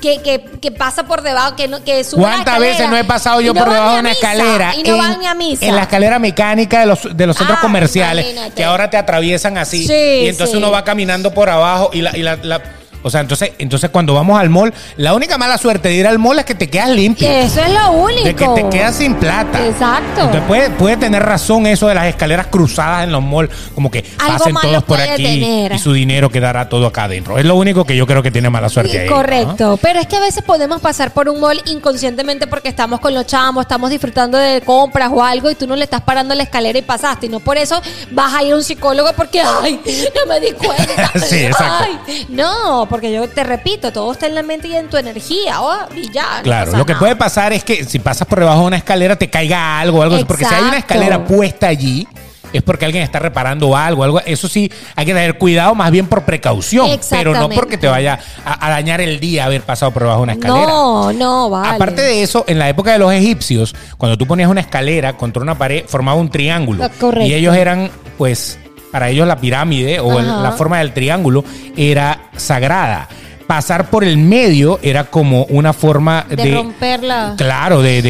que, que, que pasa por debajo, que, no, que sube ¿Cuántas veces no he pasado yo no por debajo de una misa, escalera? Y no en, van ni a misa. en la escalera mecánica de los, de los centros Ah, comerciales, imagínate. que ahora te atraviesan así. Sí, y entonces sí. uno va caminando por abajo y la. y la- la- o sea, entonces, entonces cuando vamos al mall, la única mala suerte de ir al mall es que te quedas limpio. Eso es lo único. De que te quedas sin plata. Exacto. Entonces puede, puede tener razón eso de las escaleras cruzadas en los malls, como que Algo pasen todos por aquí tener. y su dinero quedará todo acá adentro. Es lo único que yo creo que tiene mala suerte ahí. ¿no? Correcto, pero es que a veces podemos pasar por un mall inconscientemente porque estamos con los chamos, estamos disfrutando de compras o algo y tú no le estás parando la escalera y pasaste. Y no por eso vas a ir a un psicólogo porque, ay, no me di cuenta. Sí, exacto. Ay, no, porque yo te repito, todo está en la mente y en tu energía. oh, y ya. Claro, lo que nada. puede pasar es que si pasas por debajo de una escalera te caiga algo, algo así. porque si hay una Exacto. escalera puesta allí es porque alguien está reparando algo, algo. Eso sí, hay que tener cuidado más bien por precaución, pero no porque te vaya a, a dañar el día haber pasado por debajo de una escalera. No, no, vale. Aparte de eso, en la época de los egipcios, cuando tú ponías una escalera contra una pared, formaba un triángulo. Ah, correcto. Y ellos eran, pues, para ellos la pirámide o el- la forma del triángulo era sagrada. Pasar por el medio era como una forma de, de romperla. Claro, de,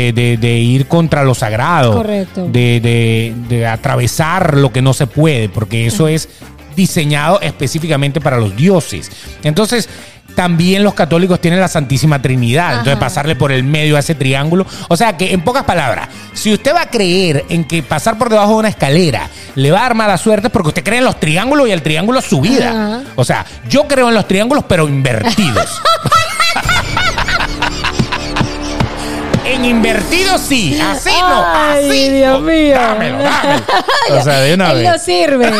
de- ir contra lo sagrado. Correcto. De atravesar lo que no se puede, porque eso es diseñado específicamente para los dioses. Entonces, también los católicos tienen la Santísima Trinidad. Entonces, pasarle por el medio a ese triángulo. O sea que, en pocas palabras, si usted va a creer en que pasar por debajo de una escalera le va a dar mala suerte, es porque usted cree en los triángulos y el triángulo es su vida. Ajá. O sea, yo creo en los triángulos, pero invertidos. En invertido sí, así no, Ay. Dios mío. Dámelo, dámelo. O sea, de una él vez. no sirve.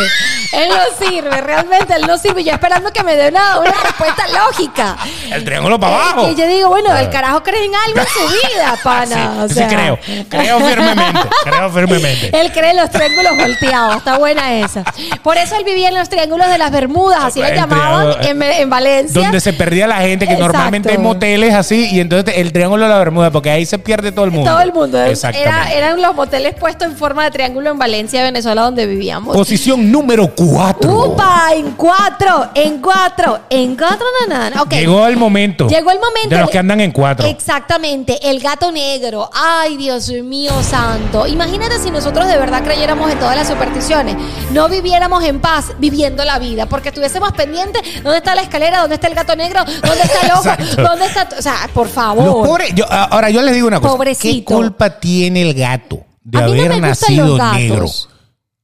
Él no sirve. Realmente él no sirve. Yo esperando que me dé una, una respuesta lógica. El triángulo para abajo. Y yo digo, bueno, el carajo cree en algo en su vida, pana. Sí, o sí sea. creo. Creo firmemente. Creo firmemente. Él cree en los triángulos volteados. Está buena esa. Por eso él vivía en los triángulos de las Bermudas, así le llamaban en, en Valencia. Donde se perdía la gente, que Exacto. normalmente hay moteles así, y entonces el triángulo de la Bermuda, porque ahí se pierde todo el mundo. Todo el mundo. Exactamente. Era, eran los moteles puestos en forma de triángulo en Valencia, Venezuela, donde vivíamos. Posición número 4. ¡Upa! En cuatro, en cuatro, en cuatro, na, na. Ok. Llegó el momento. Llegó el momento. De los que andan en cuatro. Exactamente, el gato negro. Ay, Dios mío santo. Imagínate si nosotros de verdad creyéramos en todas las supersticiones. No viviéramos en paz viviendo la vida, porque estuviésemos pendientes. ¿Dónde está la escalera? ¿Dónde está el gato negro? ¿Dónde está el ojo? ¿Dónde está? O sea, por favor. Los pobres, yo- ahora yo les digo una cosa. Pobrecito. ¿Qué culpa tiene el gato de A mí no haber me gustan nacido los gatos. negro?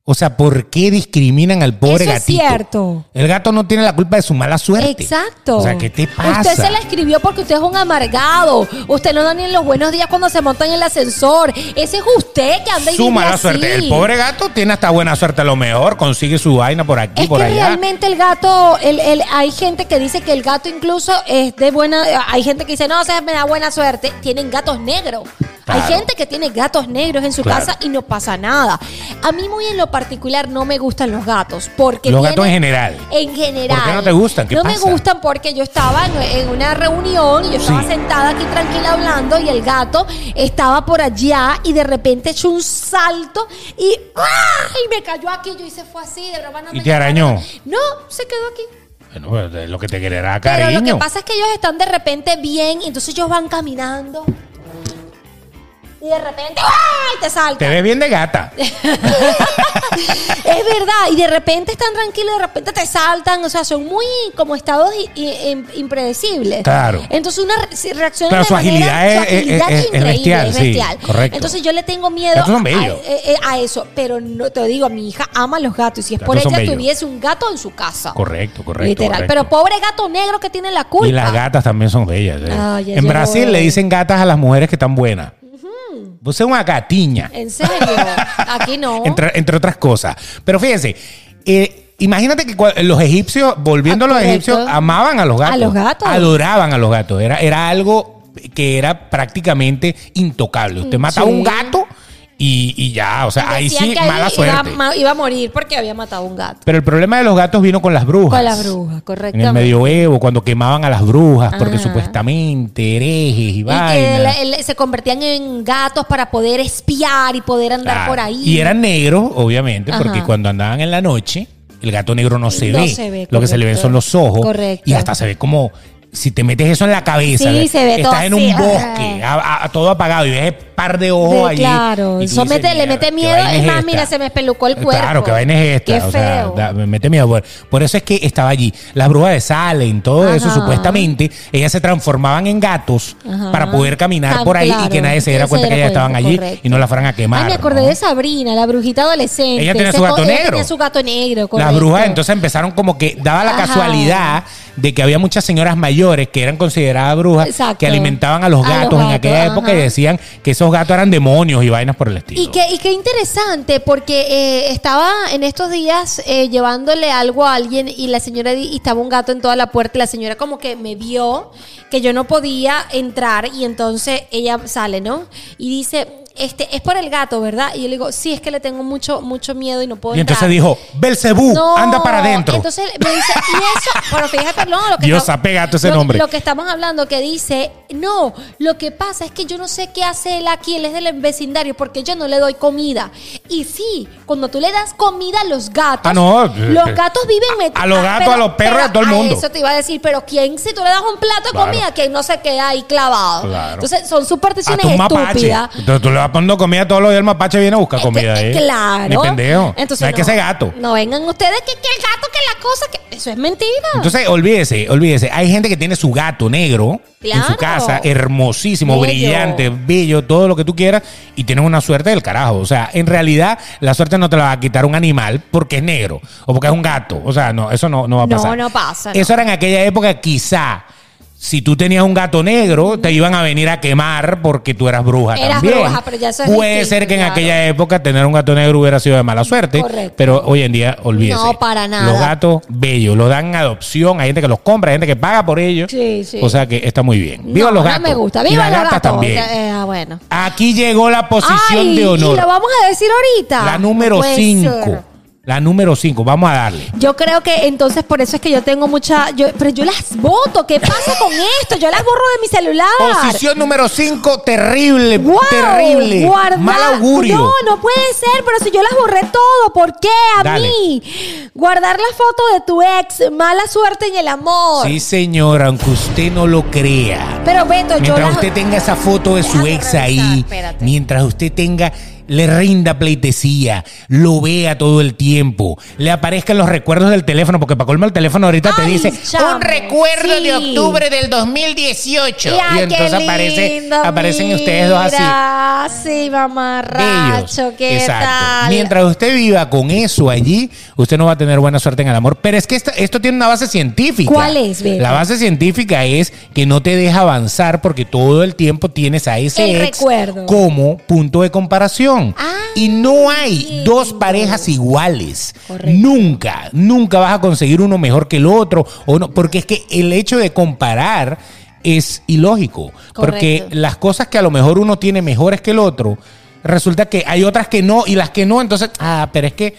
O sea, ¿por qué discriminan al pobre Eso es gatito? cierto. El gato no tiene la culpa de su mala suerte. Exacto. O sea, ¿qué te pasa? Usted se la escribió porque usted es un amargado. Usted no da ni en los buenos días cuando se monta en el ascensor. Ese es usted que anda y su vive mala así. suerte. El pobre gato tiene hasta buena suerte a lo mejor, consigue su vaina por aquí, Es por que allá. realmente el gato, el, el- hay gente que dice que el gato incluso es de buena, hay gente que dice, no, o sea, me da buena suerte. Tienen gatos negros. Claro. Hay gente que tiene gatos negros en su Claro. casa y no pasa nada. A mí muy en lo particular no me gustan los gatos. Porque Los gatos en general. En general. ¿Por qué no te gustan? ¿Qué no pasa? me gustan porque yo estaba en, una reunión y yo estaba Sí. sentada aquí tranquila hablando y el gato estaba por allá y de repente echó un salto y, ¡ah! y me cayó aquí. Yo hice fue así, de no ¿Y me te arañó? nada. No, se quedó aquí. Bueno, lo que te quererá Pero cariño. lo que pasa es que ellos están de repente bien y entonces ellos van caminando. Y de repente ¡ay! te salta. Te ves bien de gata. es verdad, y de repente están tranquilos, de repente te saltan, o sea, son muy como estados i- i- im- impredecibles. Claro. Entonces una re- si reacciona Claro, de su manera- agilidad es- es- bestial, sí, correcto. Entonces yo le tengo miedo Gatos son a, bellos. eh, eh, a eso, pero no te digo, mi hija ama los gatos y si es por Gatos son ella bellos. tuviese un gato en su casa. Correcto, correcto. Literal, correcto. pero pobre gato negro que tiene la culpa. Y las gatas también son bellas. ¿eh? Ay, ya en llegó Brasil él. le dicen gatas a las mujeres que están buenas. Vos sos una gatiña. En serio, aquí no. entre, entre otras cosas. Pero fíjense, eh, imagínate que los egipcios, volviendo Ah, a los egipcios, amaban a los gatos. A los gatos. Adoraban a los gatos. Era, era algo que era prácticamente intocable. Usted mataba Sí. un gato y, y ya, o sea, ahí sí, mala iba, suerte. iba a morir porque había matado a un gato. Pero el problema de los gatos vino con las brujas. Con las brujas, En correctamente. el medioevo, cuando quemaban a las brujas, porque supuestamente herejes y, Y que vainas. se convertían en gatos para poder espiar y poder andar Claro. por ahí. Y eran negros, obviamente, porque cuando andaban en la noche, el gato negro no se No ve. se ve, Lo que se le ven correcto. son los ojos. Correcto. Y hasta se ve como. Si te metes eso en la cabeza, Sí, se ve estás todo en un bosque, a, todo apagado, y ves par de ojos allí. claro, eso dices, mete- le "Mierda, mete ¿qué miedo. Es más, esta?". mira, se me espelucó el cuerpo. Claro, que vaina es esta. Qué o sea, da- me mete miedo. Por, por eso es que estaba allí. Las brujas de Salem, todo eso, supuestamente, ellas se transformaban en gatos Ajá. para poder caminar Tan por ahí y que nadie se diera cuenta que ellas estaban allí correcto. y no la fueran a quemar. Ay, me acordé ¿no? de Sabrina, la brujita adolescente. Ella tenía su gato co- ella negro. tenía su gato negro, Las brujas entonces empezaron como que daba la Ajá. casualidad de que había muchas señoras mayores que eran consideradas brujas Exacto. que alimentaban a los A los gatos en aquella época y decían que esos gatos eran demonios y vainas por el estilo. Y qué, y qué interesante, porque eh, estaba en estos días eh, llevándole algo a alguien y la señora y estaba un gato en toda la puerta y la señora como que me vio que yo no podía entrar y entonces ella sale, ¿no? Y dice, este, es por el gato, ¿verdad? Y yo le digo, sí, es que le tengo mucho, mucho miedo y no puedo Y entonces entrar. dijo, Belcebú, No, anda para adentro. Entonces me dice, y eso, pero fíjate, no, lo que Dios sape gato ese lo- nombre. Lo que estamos hablando que dice, no, lo que pasa es que yo no sé qué hace él aquí, él es del vecindario, porque yo no le doy comida. Y sí, cuando tú le das comida a los gatos, Ah, no. los gatos viven metidos. A los gatos, a los perros a todo el mundo. Eso te iba a decir, pero ¿quién, si tú le das un plato de Claro. comida, quién no se queda ahí clavado? Claro. Entonces, son supersticiones mapache. estúpidas. Entonces tú le vas poniendo comida todos los días, el mapache viene a buscar comida ahí. Claro. Ni pendejo. Entonces, no hay que ser gato. No vengan ustedes que, que el gato, que la cosa, que eso es mentira. Entonces, olvídese, olvídese. Hay gente que tiene su gato negro en su casa, hermosísimo, Bello. brillante, bello, todo lo que tú quieras, y tienes una suerte del carajo. O sea, en realidad, la suerte no te la va a quitar un animal porque es negro o porque es un gato. O sea, no, eso no, no va a No, pasar. no pasa, no. Eso era en aquella época, quizá. Si tú tenías un gato negro, te iban a venir a quemar porque tú eras bruja Eras también. bruja, pero ya eso es Puede distinto, ser que en claro. aquella época tener un gato negro hubiera sido de mala suerte, Correcto. pero hoy en día, olvídese. No, para nada. Los gatos bellos, los dan en adopción, hay gente que los compra, hay gente que paga por ellos. Sí, sí. O sea que está muy bien. Viva no, los no gatos. me gusta. y Viva las los gatas gatos. también. Eh, ah, bueno. Aquí llegó la posición Ay, de honor. Y lo vamos a decir ahorita. La número No puede 5. La número 5. Vamos a darle. Yo creo que entonces por eso es que yo tengo mucha. Yo, pero yo las voto. ¿Qué pasa con esto? Yo las borro de mi celular. Posición número 5. Terrible. Wow, terrible. guardar- Mal augurio. No, no puede ser, pero si yo las borré todo, ¿por qué a Dale. mí? Guardar la foto de tu ex, mala suerte en el amor. Sí, señora, aunque usted no lo crea. Pero Beto, yo Mientras las- usted tenga esa foto de su Déjame ex revisar, ahí, espérate. mientras usted tenga, le rinda pleitesía, lo vea todo el tiempo, le aparezcan los recuerdos del teléfono, porque para colmo el teléfono ahorita te dice un recuerdo sí. de octubre del 2018. Y, Y, entonces aparece, lindo, aparecen ustedes dos así. Sí, mamarracho. ¿qué Exacto. tal? Mientras usted viva con eso allí, usted no va a tener buena suerte en el amor. Pero es que esto, esto tiene una base científica. ¿Cuál es, Beto? La base científica es que no te deja avanzar porque todo el tiempo tienes a ese El ex recuerdo. como punto de comparación. Ah, y no hay dos parejas iguales. Correcto. Nunca, nunca vas a conseguir uno mejor que el otro. O no, porque es que el hecho de comparar es ilógico. Porque las cosas que a lo mejor uno tiene mejores que el otro, resulta que hay otras que no, y las que no, entonces, ah, pero es que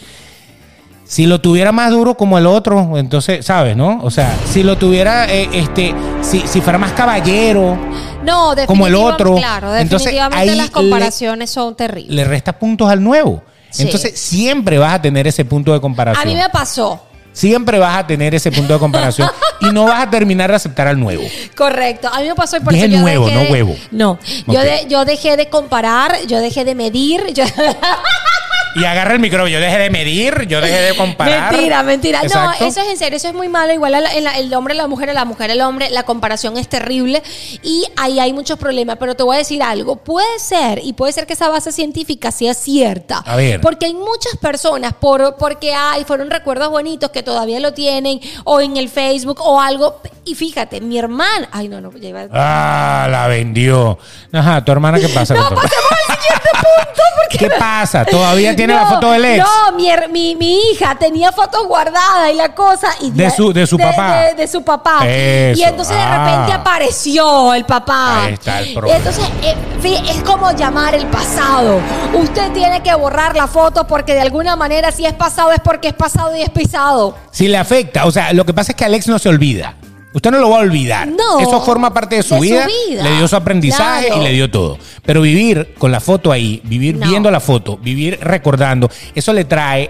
si lo tuviera más duro como el otro, entonces, ¿sabes, no? O sea, si lo tuviera, eh, este, si, si fuera más caballero, No, como el otro. Claro, Entonces, definitivamente ahí las le- comparaciones son terribles. le resta puntos al nuevo. Sí. Entonces, siempre vas a tener ese punto de comparación. A mí me pasó. Siempre vas a tener ese punto de comparación y no vas a terminar de aceptar al nuevo. Correcto. A mí me pasó y por eso yo nuevo, dejé no de- huevo. No. Yo, de- yo dejé de comparar, yo dejé de medir. yo- Y agarra el micrófono. Yo dejé de medir, yo dejé de comparar. Mentira, mentira. Exacto. No, eso es en serio, eso es muy malo. Igual la- el hombre, la mujer, la mujer, el hombre, la comparación es terrible y ahí hay muchos problemas. Pero te voy a decir algo, puede ser, y puede ser que esa base científica sea cierta. A ver. Porque hay muchas personas, por, porque hay, fueron recuerdos bonitos que todavía lo tienen, o en el Facebook o algo. Y fíjate, mi hermana, ay no, no, ya iba- Ah, la vendió. Ajá, tu hermana, ¿qué pasa? No, pasemos al siguiente punto. Porque ¿Qué pasa? ¿Todavía tiene la No, foto del ex? No, mi, mi, mi hija tenía fotos guardadas y la cosa. Y De su- de su papá. De, de su papá. Eso, y entonces de ah. repente apareció el papá. Ahí está el Y problema. entonces eh, es como llamar el pasado. Usted tiene que borrar la foto porque de alguna manera si es pasado es porque es pasado y es pisado. Si le afecta, o sea, lo que pasa es que Alex no se olvida. Usted no lo va a olvidar. No. Eso forma parte de su, De su vida, vida. Le dio su aprendizaje Claro. y le dio todo. Pero vivir con la foto ahí, vivir No. viendo la foto, vivir recordando, eso le trae,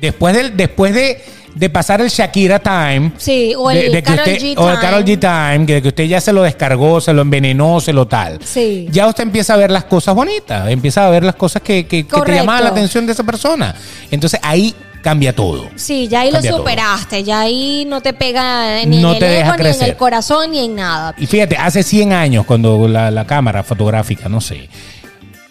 después, del, después de, de pasar el Shakira Time. Sí, o el de- usted- G O el time. Carol G Time, que, de que usted ya se lo descargó, se lo envenenó, se lo tal. Sí. Ya usted empieza a ver las cosas bonitas, empieza a ver las cosas que, que- que te llamaban la atención de esa persona. Entonces ahí cambia todo. Sí, ya ahí lo todo. superaste. Ya ahí no te pega ni No en el te deja ego, ni en el corazón, ni en nada. Y fíjate, hace 100 años, cuando la, la cámara fotográfica, no sé,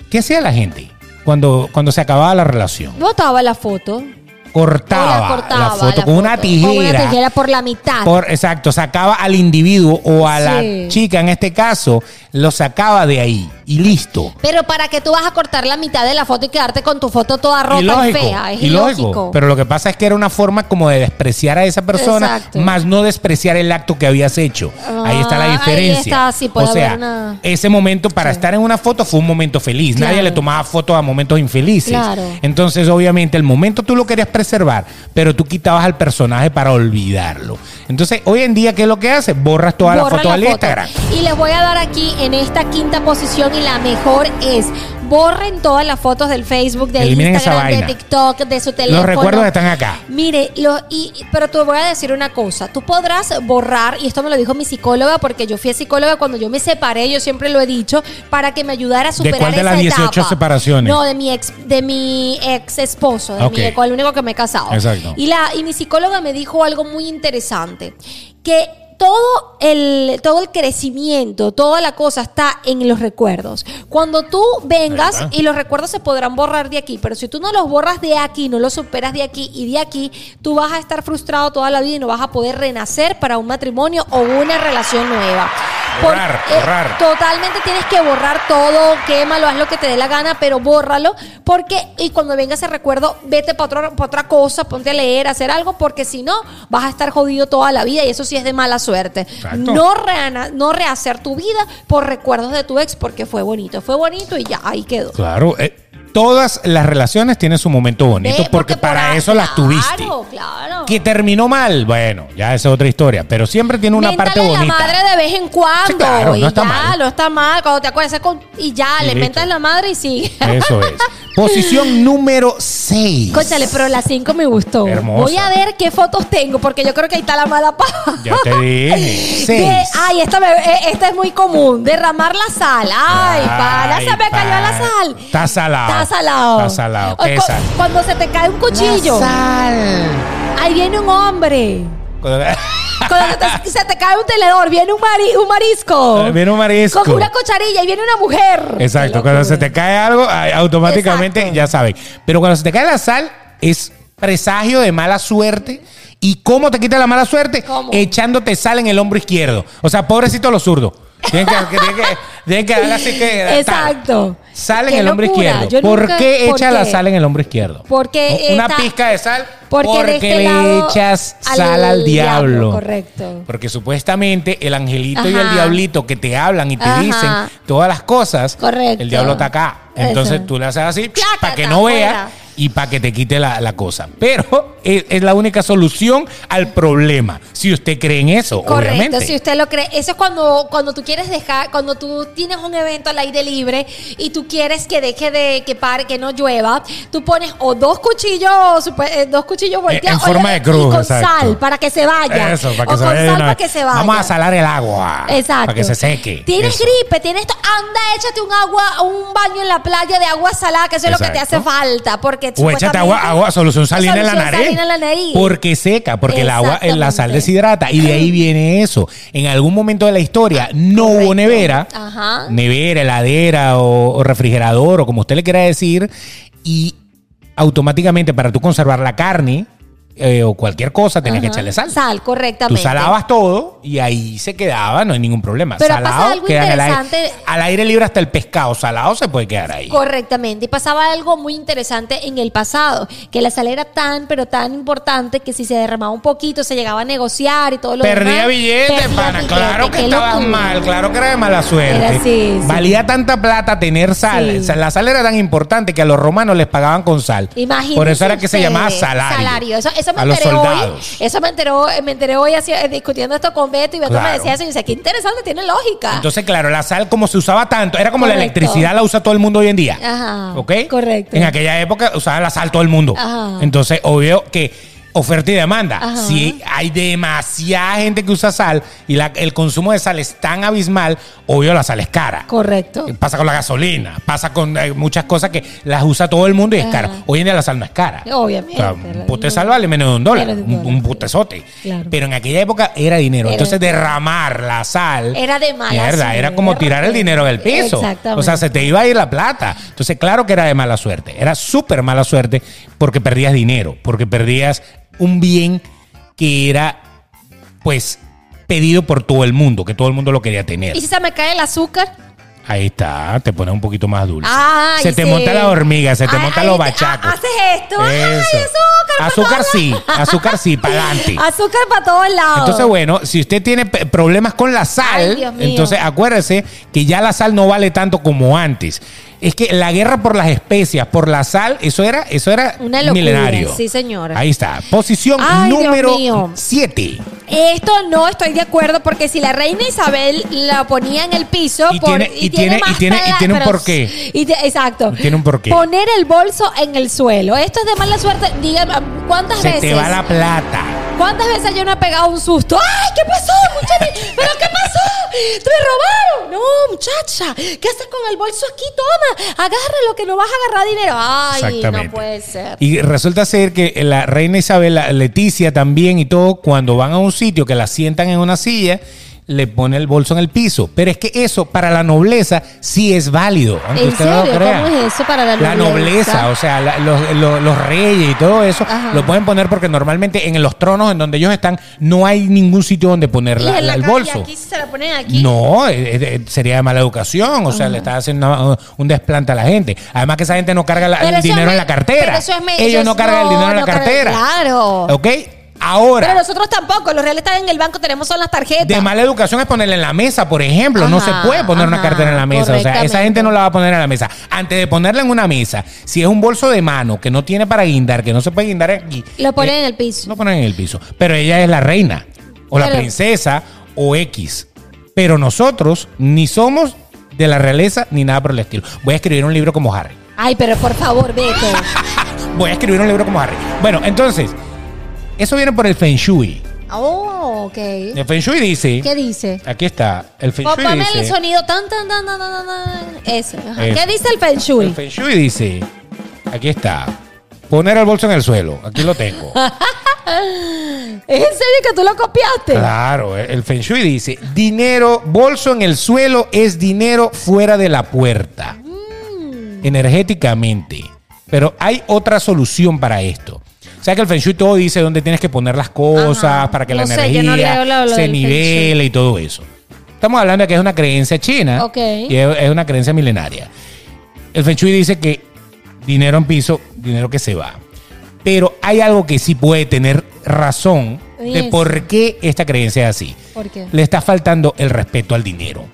¿qué hacía la gente cuando, cuando se acababa la relación? Botaba la foto. Cortaba, la cortaba, la foto la con una tijera. Con una tijera por la mitad. Por- exacto, sacaba al individuo o a Sí. la chica, en este caso, lo sacaba de ahí y listo. Pero para que tú vas a cortar la mitad de la foto y quedarte con tu foto toda rota y, fea. Es ilógico. ilógico. Pero lo que pasa es que era una forma como de despreciar a esa persona, Exacto. más no despreciar el acto que habías hecho. ahí está Ah, la ahí diferencia. está, sí, puede o sea, haber una- ese momento para estar en una foto fue un momento feliz. Claro. Nadie le tomaba fotos a momentos infelices. Claro. Entonces, obviamente, el momento tú lo querías preservar, pero tú quitabas al personaje para olvidarlo. Entonces, hoy en día, ¿qué es lo que haces? Borras toda la Borra foto la del foto. Instagram. Y les voy a dar aquí en esta quinta posición y la mejor es borren todas las fotos del Facebook, de Eliminen esa Instagram, de. TikTok, de su teléfono. Los recuerdos están acá. Mire, lo, y, pero te voy a decir una cosa. Tú podrás borrar, y esto me lo dijo mi psicóloga, porque yo fui a psicóloga cuando yo me separé, yo siempre lo he dicho, para que me ayudara a superar cuál de esa las 18 etapa. separaciones? No, de mi ex, de mi ex esposo, de mi, con el único que me he casado. Exacto. Y, la, y mi psicóloga me dijo algo muy interesante, que todo el, todo el crecimiento, toda la cosa está en los recuerdos. Cuando tú vengas y los recuerdos se podrán borrar de aquí, pero si tú no los borras de aquí, no los superas de aquí y de aquí, tú vas a estar frustrado toda la vida y no vas a poder renacer para un matrimonio o una relación nueva. Borrar, eh, borrar. Totalmente tienes que borrar todo, quémalo, haz lo que te dé la gana, pero bórralo, porque y cuando venga ese recuerdo, vete para otra cosa, ponte a leer, a hacer algo, porque si no, vas a estar jodido toda la vida y eso sí es de mala suerte. Exacto. No, reana- no rehacer tu vida por recuerdos de tu ex, porque fue bonito, fue bonito y ya, ahí quedó. Claro, eh, todas las relaciones tienen su momento bonito porque, por para eso las tuviste. Claro, claro. Que terminó mal, bueno, ya esa es otra historia, pero siempre tiene una parte Méntale bonita. la madre de vez en cuando. Sí, claro, y no está ya, mal. no está mal. Cuando te acuerdas con- y ya, Y le listo. mentas la madre y sigue. Eso es. Posición número 6. Cóchale, pero la 5 me gustó. Hermosa. Voy a ver qué fotos tengo, porque yo creo que ahí está la mala paja. Ya te dije. De- 6. ay, esta, me- eh, esta es muy común. Derramar la sal. Ay, para, Ay, se me cayó la sal. Está salado. Está salado. Está salado. Cuando se te cae un cuchillo. sal. Ahí viene un hombre. Cuando te- se te cae un tenedor, viene un, mari- un marisco. Viene un marisco. Con una cucharilla y viene una mujer. Exacto, cuando se te cae algo, automáticamente Exacto. ya saben. Pero cuando se te cae la sal, es presagio de mala suerte. ¿Y cómo te quita la mala suerte? ¿Cómo? Echándote sal en el hombro izquierdo. O sea, pobrecito los zurdos. Tienen que, que- tienen que, tienen que darle así que. tal. Exacto. Sal en Qué el hombro izquierdo. Yo ¿Por nunca- qué ¿por echa la sal en el hombro izquierdo? Porque Una pizca de sal. Porque de este le echas al sal al diablo. diablo, correcto. Porque supuestamente el angelito y el diablito que te hablan y te Ajá. dicen todas las cosas, Correcto. el diablo está acá. Entonces Eso. tú le haces así para que no vea fuera. Y para que te quite la, la cosa. Pero es, es la única solución al problema. Si usted cree en eso, Correcto, obviamente. si usted lo cree. Eso es cuando, cuando tú quieres dejar, cuando tú tienes un evento al aire libre y tú quieres que deje de que pare, que no llueva, tú pones o dos cuchillos, eh, dos cuchillos volteados en forma o- de cruz, y con exacto. sal para que se vaya. Eso, para o que se con vaya. sal para que se vaya. Vamos a salar el agua. Exacto. Para que se seque. Tienes Eso. gripe, tienes esto. Anda, échate un agua, un baño en la playa de agua salada, que eso es lo que te hace falta. Porque O échate agua, agua, solución salina en la nariz. salina en la nariz. Porque seca, porque el agua, la sal deshidrata. Y de ahí viene eso. En algún momento de la historia no hubo nevera. Ajá. Nevera, heladera o, o refrigerador o como usted le quiera decir. Y automáticamente para tú conservar la carne eh, o cualquier cosa tenías que echarle sal. Sal, Tú correctamente. salabas todo y ahí se quedaba, no hay ningún problema. Pero salado pasa algo el aire. Al aire libre hasta el pescado salado se puede quedar ahí. Correctamente. Y pasaba algo muy interesante en el pasado, que la sal era tan, pero tan importante que si se derramaba un poquito se llegaba a negociar y todo lo Perdía demás. billetes, perdía pana. billete. Claro que estabas mal, claro que era de mala suerte. Era así, sí. Valía tanta plata tener sal. Sí. La sal era tan importante que a los romanos les pagaban con sal. Imagínense Por eso era que se llamaba salario. Eso, eso me a los soldados. hoy. Eso me enteró, me enteré hoy así, eh, discutiendo esto con Beto y Beto me decía eso y dice, qué interesante, tiene lógica. Entonces, claro, la sal como se usaba tanto, era como la electricidad la usa todo el mundo hoy en día. Ajá, ¿Ok? correcto. En aquella época usaba la sal todo el mundo. Ajá. Entonces, obvio que oferta y demanda. Ajá. Si hay demasiada gente que usa sal y la- el consumo de sal es tan abismal, obvio la sal es cara. Correcto. Pasa con la gasolina, pasa con eh, muchas cosas que las usa todo el mundo y es Ajá. cara. Hoy en día la sal no es cara. Obviamente. O sea, un pote de sal vale menos de un dólar, de un un, dólar. un putezote. Claro. Pero en aquella época era dinero. Era Entonces dinero. derramar la sal Era de mala Mierda, suerte, era como tirar el dinero del piso. Exactamente. O sea, se te iba a ir la plata. Entonces, claro que era de mala suerte. Era súper mala suerte porque perdías dinero, porque perdías un bien que era, pues, pedido por todo el mundo, que todo el mundo lo quería tener. ¿Y si se me cae el azúcar? Ahí está, te pone un poquito más dulce. Ay, se te sí. monta la hormiga, se te Ay, montan ay, los bachacos. ha- haces esto. Ay, azúcar Azúcar sí, azúcar sí, para adelante. Azúcar para todos lados. Entonces, bueno, si usted tiene problemas con la sal, entonces acuérdese que ya la sal no vale tanto como antes. Es que la guerra por las especias, por la sal, eso era, eso era Una locura, milenario. sí, señora. Ahí está. Posición Ay, número mío. 7. Esto no estoy de acuerdo porque si la reina Isabel la ponía en el piso Y por- tiene- y tiene- y tiene- y tiene un porqué. y te- exacto. Y tiene un porqué. Poner el bolso en el suelo. Esto es de mala suerte. Dígame, ¿cuántas Se veces? te va la plata. ¿Cuántas veces yo no he pegado un susto? ¡Ay, qué pasó, muchacha! ¿Pero qué pasó? ¡Te robaron! No, muchacha. ¿Qué haces con el bolso aquí? Toma, agárralo que no vas a agarrar dinero. Ay, no puede ser. Y resulta ser que la reina Isabel, la Leticia también y todo, cuando van a un sitio que la sientan en una silla, le pone el bolso en el piso. Pero es que eso para la nobleza sí es válido, aunque ¿En usted no lo serio? crea. ¿Cómo es eso para la La nobleza? nobleza, o sea, la- los, los- los reyes y todo eso, Ajá. lo pueden poner porque normalmente en los tronos en donde ellos están no hay ningún sitio donde poner Y la- en la- el bolso. aquí se la ponen aquí. No, eh, eh, sería de mala educación, o sea, le estás haciendo una- un desplante a la gente. Además que esa gente no carga el es dinero en la cartera. pero eso es Ellos ellos no cargan el dinero en la no cargan- cartera. claro. ¿Ok? Ahora, Pero nosotros tampoco, los reales están en el banco, tenemos son las tarjetas. de mala educación es ponerle en la mesa, por ejemplo. no se puede poner una cartera en la mesa. O sea, esa gente no la va a poner en la mesa. Antes de ponerla en una mesa, si es un bolso de mano que no tiene para guindar, que no se puede guindar aquí, Lo ponen eh, en el piso. Lo ponen en el piso. Pero ella es la reina, o la princesa, o X. Pero nosotros ni somos de la realeza ni nada por el estilo. Voy a escribir un libro como Harry. Ay, pero por favor, vete. Voy a escribir un libro como Harry. Bueno, entonces, eso viene por el Feng Shui. Oh, ok. El Feng Shui dice. ¿Qué dice? Aquí está. El Feng O Shui dice. el sonido tan, tan, tan, tan, tan, tan. Eso. ajá. Eso. ¿Qué dice el Feng Shui? El Feng Shui dice. Aquí está. Poner el bolso en el suelo. Aquí lo tengo. ¿Es en serio que tú lo copiaste? Claro, el Feng Shui dice, dinero, bolso en el suelo es dinero fuera de la puerta, Mm. energéticamente. Pero hay otra solución para esto. O sea que el Feng Shui todo dice dónde tienes que poner las cosas Ajá. para que No la sé, yo no energía se nivele y todo eso. Estamos hablando de que es una creencia china y es una creencia milenaria. El Feng Shui dice que dinero en piso, dinero que se va. Pero hay algo que sí puede tener razón de por qué esta creencia es así. ¿Por qué? Le está faltando el respeto al dinero.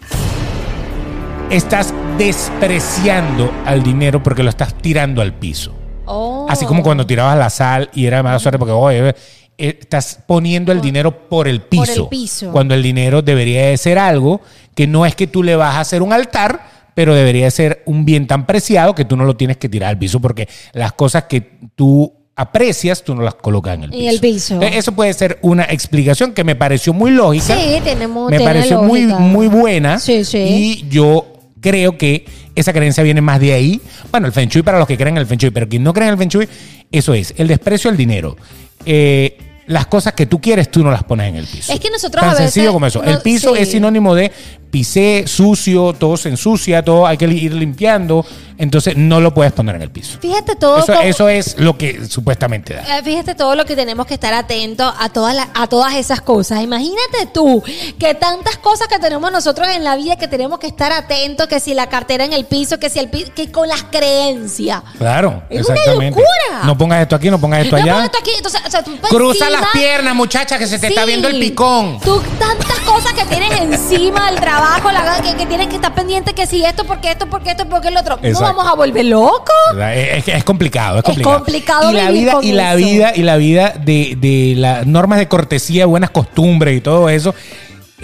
Estás despreciando al dinero porque lo estás tirando al piso. Oh. Así como cuando tirabas la sal y era de mala suerte porque, oye, eh, estás poniendo el dinero por el piso. Por el piso. Cuando el dinero debería de ser algo que no es que tú le vas a hacer un altar, pero debería de ser un bien tan preciado que tú no lo tienes que tirar al piso porque las cosas que tú aprecias, tú no las colocas en el En piso. el piso. Eh, Eso puede ser una explicación que me pareció muy lógica Sí, tenemos. me tiene pareció muy, muy buena. Sí, sí. Y yo creo que esa creencia viene más de ahí. Bueno, el Feng para los que creen en el Feng pero quien no cree en el Feng eso es, el desprecio al dinero. Eh, las cosas que tú quieres, tú no las pones en el piso. Es que nosotros Tan a veces sencillo como eso. no- el piso sí. es sinónimo de pisé, sucio, todo se ensucia, todo hay que ir limpiando. Entonces no lo puedes poner en el piso. Fíjate todo. Eso, como- eso es lo que supuestamente da. Eh, Fíjate todo lo que tenemos que estar atentos a todas a todas esas cosas. Imagínate tú que tantas cosas que tenemos nosotros en la vida que tenemos que estar atentos, que si la cartera en el piso, que si el pi- que con las creencias. Claro, Es una exactamente. locura. No pongas esto aquí, no pongas esto No, allá. pongo esto aquí, entonces, o sea, tú Cruza las piernas, muchacha, que se te está viendo el picón. Tú tantas cosas que tienes encima del trabajo, la, que, que tienes que estar pendiente que si esto, porque esto, porque esto, porque el otro. No vamos a volver locos. ¿Verdad? Es, es- es complicado, es complicado. complicado y la vida y la vida y la vida de, de las normas de cortesía, buenas costumbres y todo eso.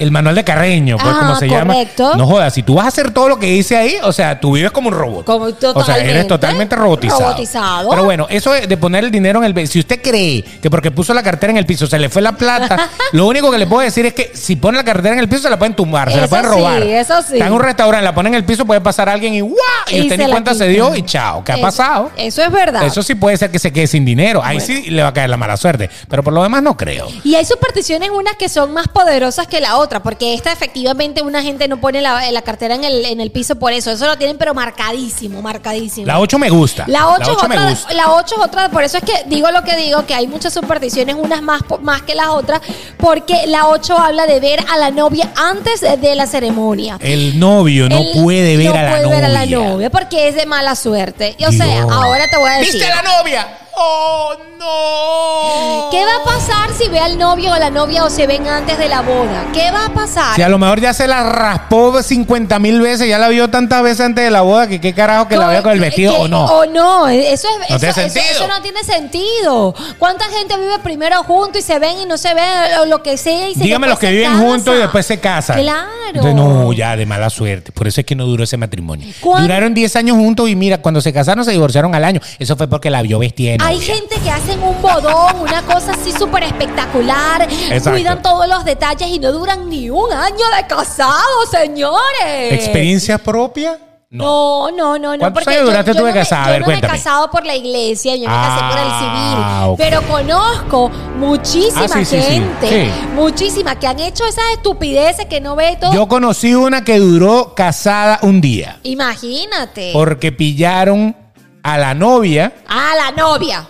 El manual de Carreño, pues Ah, como se correcto. llama. No jodas, si tú vas a hacer todo lo que dice ahí, o sea, tú vives como un robot. Como O sea, eres totalmente robotizado. Robotizado. Pero bueno, eso de poner el dinero en el si usted cree que porque puso la cartera en el piso se le fue la plata, lo único que le puedo decir es que si pone la cartera en el piso se la pueden tumbar, se la pueden sí, robar. eso sí. Está en un restaurante, la pone en el piso, puede pasar alguien y ¡guau! Y, Y usted se ni cuenta se dio y chao. ¿Qué ha pasado? Eso es verdad. Eso sí puede ser que se quede sin dinero. Ahí sí le va a caer la mala suerte. Pero por lo demás no creo. Y hay supersticiones unas que son más poderosas que la otra, porque esta efectivamente una gente no pone la, la cartera en el, en el piso por eso. Eso lo tienen pero marcadísimo, marcadísimo. La 8 me gusta. La 8, es me otra, gusta. la 8 es otra, por eso es que digo lo que digo, que hay muchas supersticiones, unas más, más que las otras, porque la 8 habla de ver a la novia antes de, la ceremonia. El novio no puede ver, no a, la puede novia. ver a la novia porque es de mala suerte. Y, o sea, ahora te voy a decir. ¿Viste a la novia? ¡Oh, no! ¿Qué va a pasar si ve al novio o a la novia o se ven antes de la boda? ¿Qué va a pasar? Si a lo mejor ya se la raspó 50 mil veces, ya la vio tantas veces antes de la boda, que qué carajo que la vea con el vestido o no. O no, eso es No eso, tiene eso- sentido. eso no tiene sentido. ¿Cuánta gente vive primero juntos y se ven y no se ven o lo que sea y se Dígame los que se viven juntos y después se casan. Claro. Entonces, no, ya de mala suerte. Por eso es que no duró ese matrimonio. ¿Cuán- Duraron 10 años juntos y mira, cuando se casaron se divorciaron al año. Eso fue porque la vio vestida Hay gente que hacen un bodón, una cosa así súper espectacular, Exacto. cuidan todos los detalles y no duran ni un año de casados, señores. ¿Experiencia propia? No, no, no, no. ¿Cuántos años duraste tú de? A Yo no me he casado por la iglesia, yo me casé por el civil. Ah, ok. Pero conozco muchísima Ah, sí, sí, sí. gente, Sí. muchísima, que han hecho esas estupideces que no ve todo. Yo conocí una que duró casada un día. Imagínate. Porque pillaron a la novia. Ah, la novia.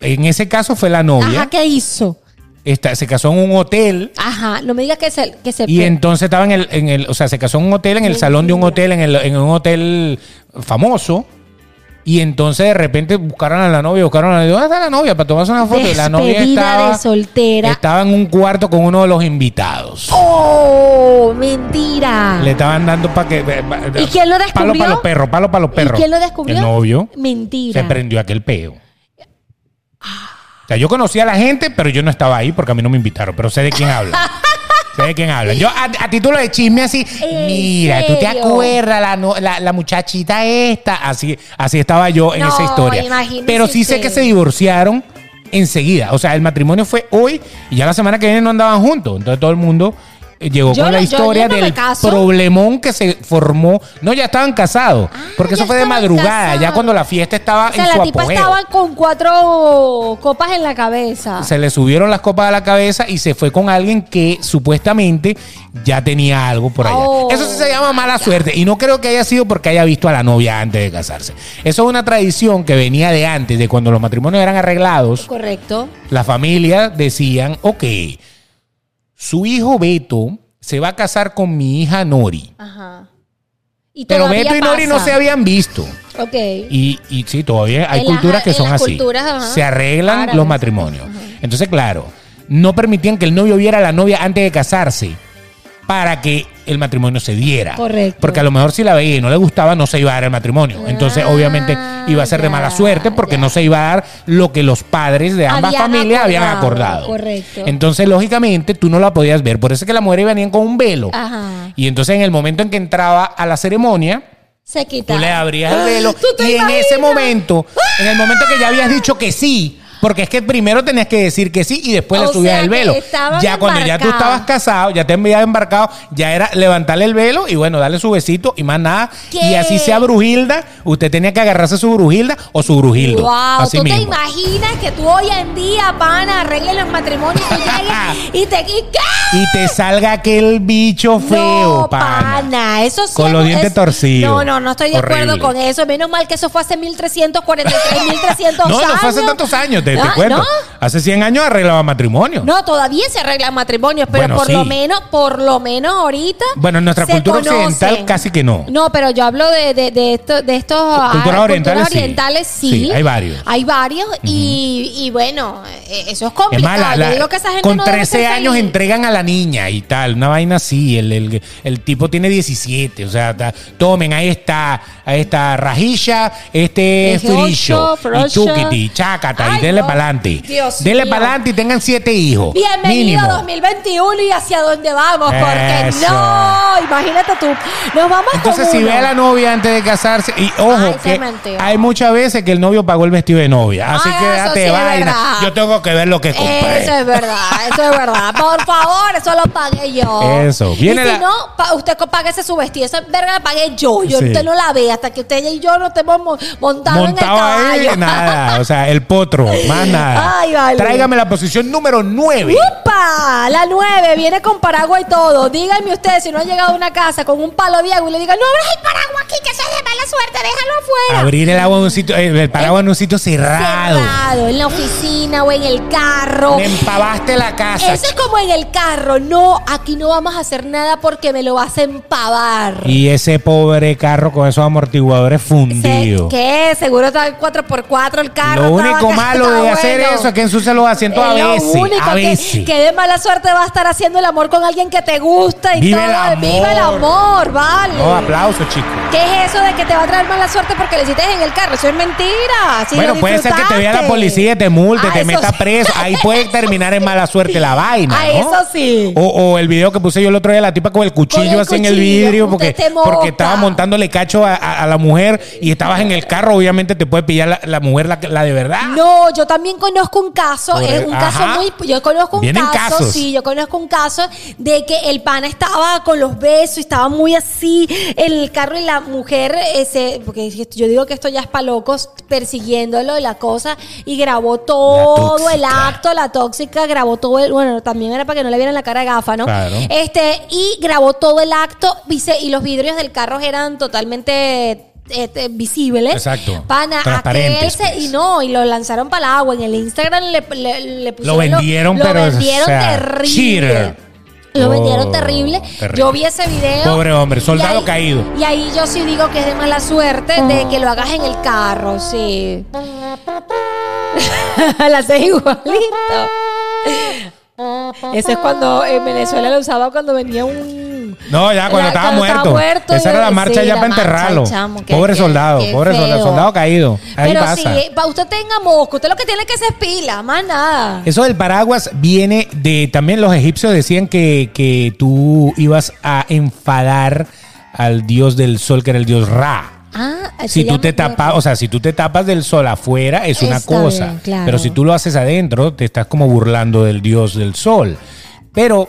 En ese caso fue la novia. Ajá, ¿qué hizo? Esta- se casó en un hotel. Ajá, no me digas que se, que se Y entonces estaba en el, en el, o sea, se casó en un hotel, en el salón de un hotel, en, el, en un hotel famoso. Y entonces de repente buscaron a la novia, buscaron a la novia. ¿Dónde está la novia? Para tomarse una foto. Y la novia Despedida estaba, de soltera. estaba en un cuarto con uno de los invitados. ¡Oh! Mentira. Le estaban dando para que. ¿Y quién lo Palo descubrió? para los perros, palo para los ¿Y perros. quién lo descubrió? El novio. Mentira. Se prendió aquel peo. O sea, yo conocía a la gente, pero yo no estaba ahí porque a mí no me invitaron. Pero sé de quién habla. sé de quién habla. Yo, a, a título de chisme, así, ¿En mira, ¿tú te serio? acuerdas la, no- la, la muchachita esta? Así, así estaba yo en No, esa historia. imagínese Pero sí sé usted. que se divorciaron enseguida. O sea, el matrimonio fue hoy y ya la semana que viene no andaban juntos. Entonces todo el mundo llegó Yo con la no- historia del problemón que se formó. No, ya estaban casados. porque Ah, ya eso fue de madrugada, ya cuando la fiesta estaba O sea, en su la tipa apogeo. estaba con cuatro copas en la cabeza. Se le subieron las copas a la cabeza y se fue con alguien que supuestamente ya tenía algo por allá. Oh. Eso sí se llama mala suerte. Y no creo que haya sido porque haya visto a la novia antes de casarse. Eso es una tradición que venía de antes, de cuando los matrimonios eran arreglados. Correcto. La familia decían, ok, su hijo Beto se va a casar con mi hija Nori. Ajá. Y Pero Beto y Nori no se habían visto. Ok. Y, y sí, todavía hay En las- culturas que son así. culturas, ajá. Se arreglan Árabes, los matrimonios. ajá. Entonces, claro, no permitían que el novio viera a la novia antes de casarse para que el matrimonio se diera. Correcto. Porque a lo mejor si la veía y no le gustaba, no se iba a dar el matrimonio. Entonces, Ah. obviamente, iba a ser de mala suerte porque ya. no se iba a dar lo que los padres de ambas Habían familias habían acordado, correcto. Entonces, lógicamente, tú no la podías ver. Por eso es que las mujeres venían con un velo. Ajá. Y entonces, en el momento en que entraba a la ceremonia, Se quita. Tú le abrías el velo ¿Tú te y en ese momento, en el momento que ya habías dicho que sí, porque es que primero tenías que decir que sí y después O le subías sea, el velo. Ya cuando ya tú estabas casado, ya te habías embarcado, ya era levantarle el velo y bueno, darle su besito y más nada. ¿Qué? Y así sea brujilda, usted tenía que agarrarse su brujilda o su brujildo. Wow, así ¿tú te imaginas que tú hoy en día, pana, arregles los matrimonios y y te... Y, ¿qué? Y te salga aquel bicho feo, no, pana. Eso sí Con los dientes es- torcidos. No, no, no estoy de acuerdo con eso. Menos mal que eso fue hace 1343, 1300 No, años. no fue hace tantos años, te, te Ah, cuento. ¿no? Hace 100 años arreglaba matrimonio. No, todavía se arreglan matrimonios, pero Bueno, por sí. lo menos, por lo menos ahorita. Bueno, en nuestra se cultura conocen. occidental casi que no. No, pero yo hablo de, de, de, esto- de estos ah, Culturas orientales, sí. orientales, sí. Sí, hay varios. Hay varios y, y bueno, eh, eso es Es complicado. más, la- la- yo digo que esa gente con no debe 13 ser años feliz. entregan a la niña y tal, una vaina así. El, el- el tipo tiene 17, o sea, ta- tomen, ahí está, ahí está Rajilla, este es ocho, y Chácata, Ay, y denle para adelante. Dios Denle para adelante y tengan 7 hijos. Bienvenido mínimo. 2021 y hacia dónde vamos, porque Eso. no, imagínate tú, nos vamos Entonces, si uno. ve a la novia antes de casarse, y ojo, Ay, que hay muchas veces que el novio pagó el vestido de novia. Así Ay, que date sí vaina. Yo tengo que ver lo que compré. Eso es verdad, eso es verdad. Por favor, eso lo pagué yo. Eso. Viene y si la- no, usted páguese su vestido. Esa verga la pagué yo. Yo Sí. usted no la ve hasta que usted y yo no estemos mo- montados Montado en el ahí, caballo. nada. O sea, el potro, nada. Ay, vale. Tráigame la posición número 9. ¡Upa! La 9 viene con paraguas y todo. Díganme ustedes si no ha llegado a una casa con un palo de agua y le digan, no abras el paraguas aquí, que eso es de mala suerte, déjalo afuera. Abrir el agua en un sitio, eh, el paraguas en un sitio cerrado. Cerrado, en la oficina o en el carro. Me empavaste la casa. Eso es como en el carro. No, aquí no vamos a hacer nada porque me lo vas a empavar. Y ese pobre carro con esos amortiguadores fundidos. ¿Qué? Seguro está el 4x4 el carro. Lo único malo de estaba hacer bueno. eso es que ensucia los asientos a Es lo veces. único A que- veces. Que, de mala suerte va a estar haciendo el amor con alguien que te gusta y Vive todo. el amor. Vive el amor, vale. No, aplausos, chicos. ¿Qué es eso de que te va a traer mala suerte porque le hiciste en el carro? Eso es mentira. Si bueno, lo puede ser que te vea la policía y te multe, Ah, te eso meta sí. preso. Ahí puede terminar en mala suerte la vaina. Ah, ¿no? eso sí. O, o el video que puse yo el otro día, la tipa con el cuchillo Con el así en el vidrio, porque, porque estaba montándole cacho a, a- a la mujer y estabas en el carro, obviamente te puede pillar la, la mujer, la, la de verdad. No, yo también conozco un caso, Por es un ajá. caso muy, yo conozco un Vienen caso, casos. sí, yo conozco un caso de que el pana estaba con los besos y estaba muy así en el carro y la mujer, ese, porque yo digo que esto ya es para locos, persiguiéndolo y la cosa y grabó todo el acto, la tóxica grabó todo el, bueno, también era para que no le vieran la cara de gafa, ¿no? Claro. Este y grabó todo el acto, dice, y los vidrios del carro eran totalmente este, visibles. Exacto. Pana, Transparentes, aquel se- pues. y no, y lo lanzaron para el agua. En el Instagram le, le, le pusieron. Lo vendieron, lo, pero, Lo vendieron o sea, terrible. cheater. Lo Oh, vendieron terrible. terrible. Yo vi ese video. Pobre hombre, soldado y ahí- caído. Y ahí yo sí digo que es de mala suerte de que lo hagas en el carro, sí. La haces igualito. Eso es cuando en Venezuela lo usaba cuando venía un. No, ya cuando La- estaba cuando muerto. estaba muerto, Esa era la sí, marcha ya la para marcha, enterrarlo. chamo, pobre soldado, pobre soldado, soldado caído. Ahí Pero pasa. si usted tenga mosco, usted lo que tiene que hacer es pila, más nada. Eso del paraguas viene de. También los egipcios decían que, que tú ibas a enfadar al dios del sol, que era el dios Ra. Ah, Si tú te tapas, o sea, si tú te tapas del sol afuera es una Está cosa, bien, claro. pero si tú lo haces adentro te estás como burlando del dios del sol. Pero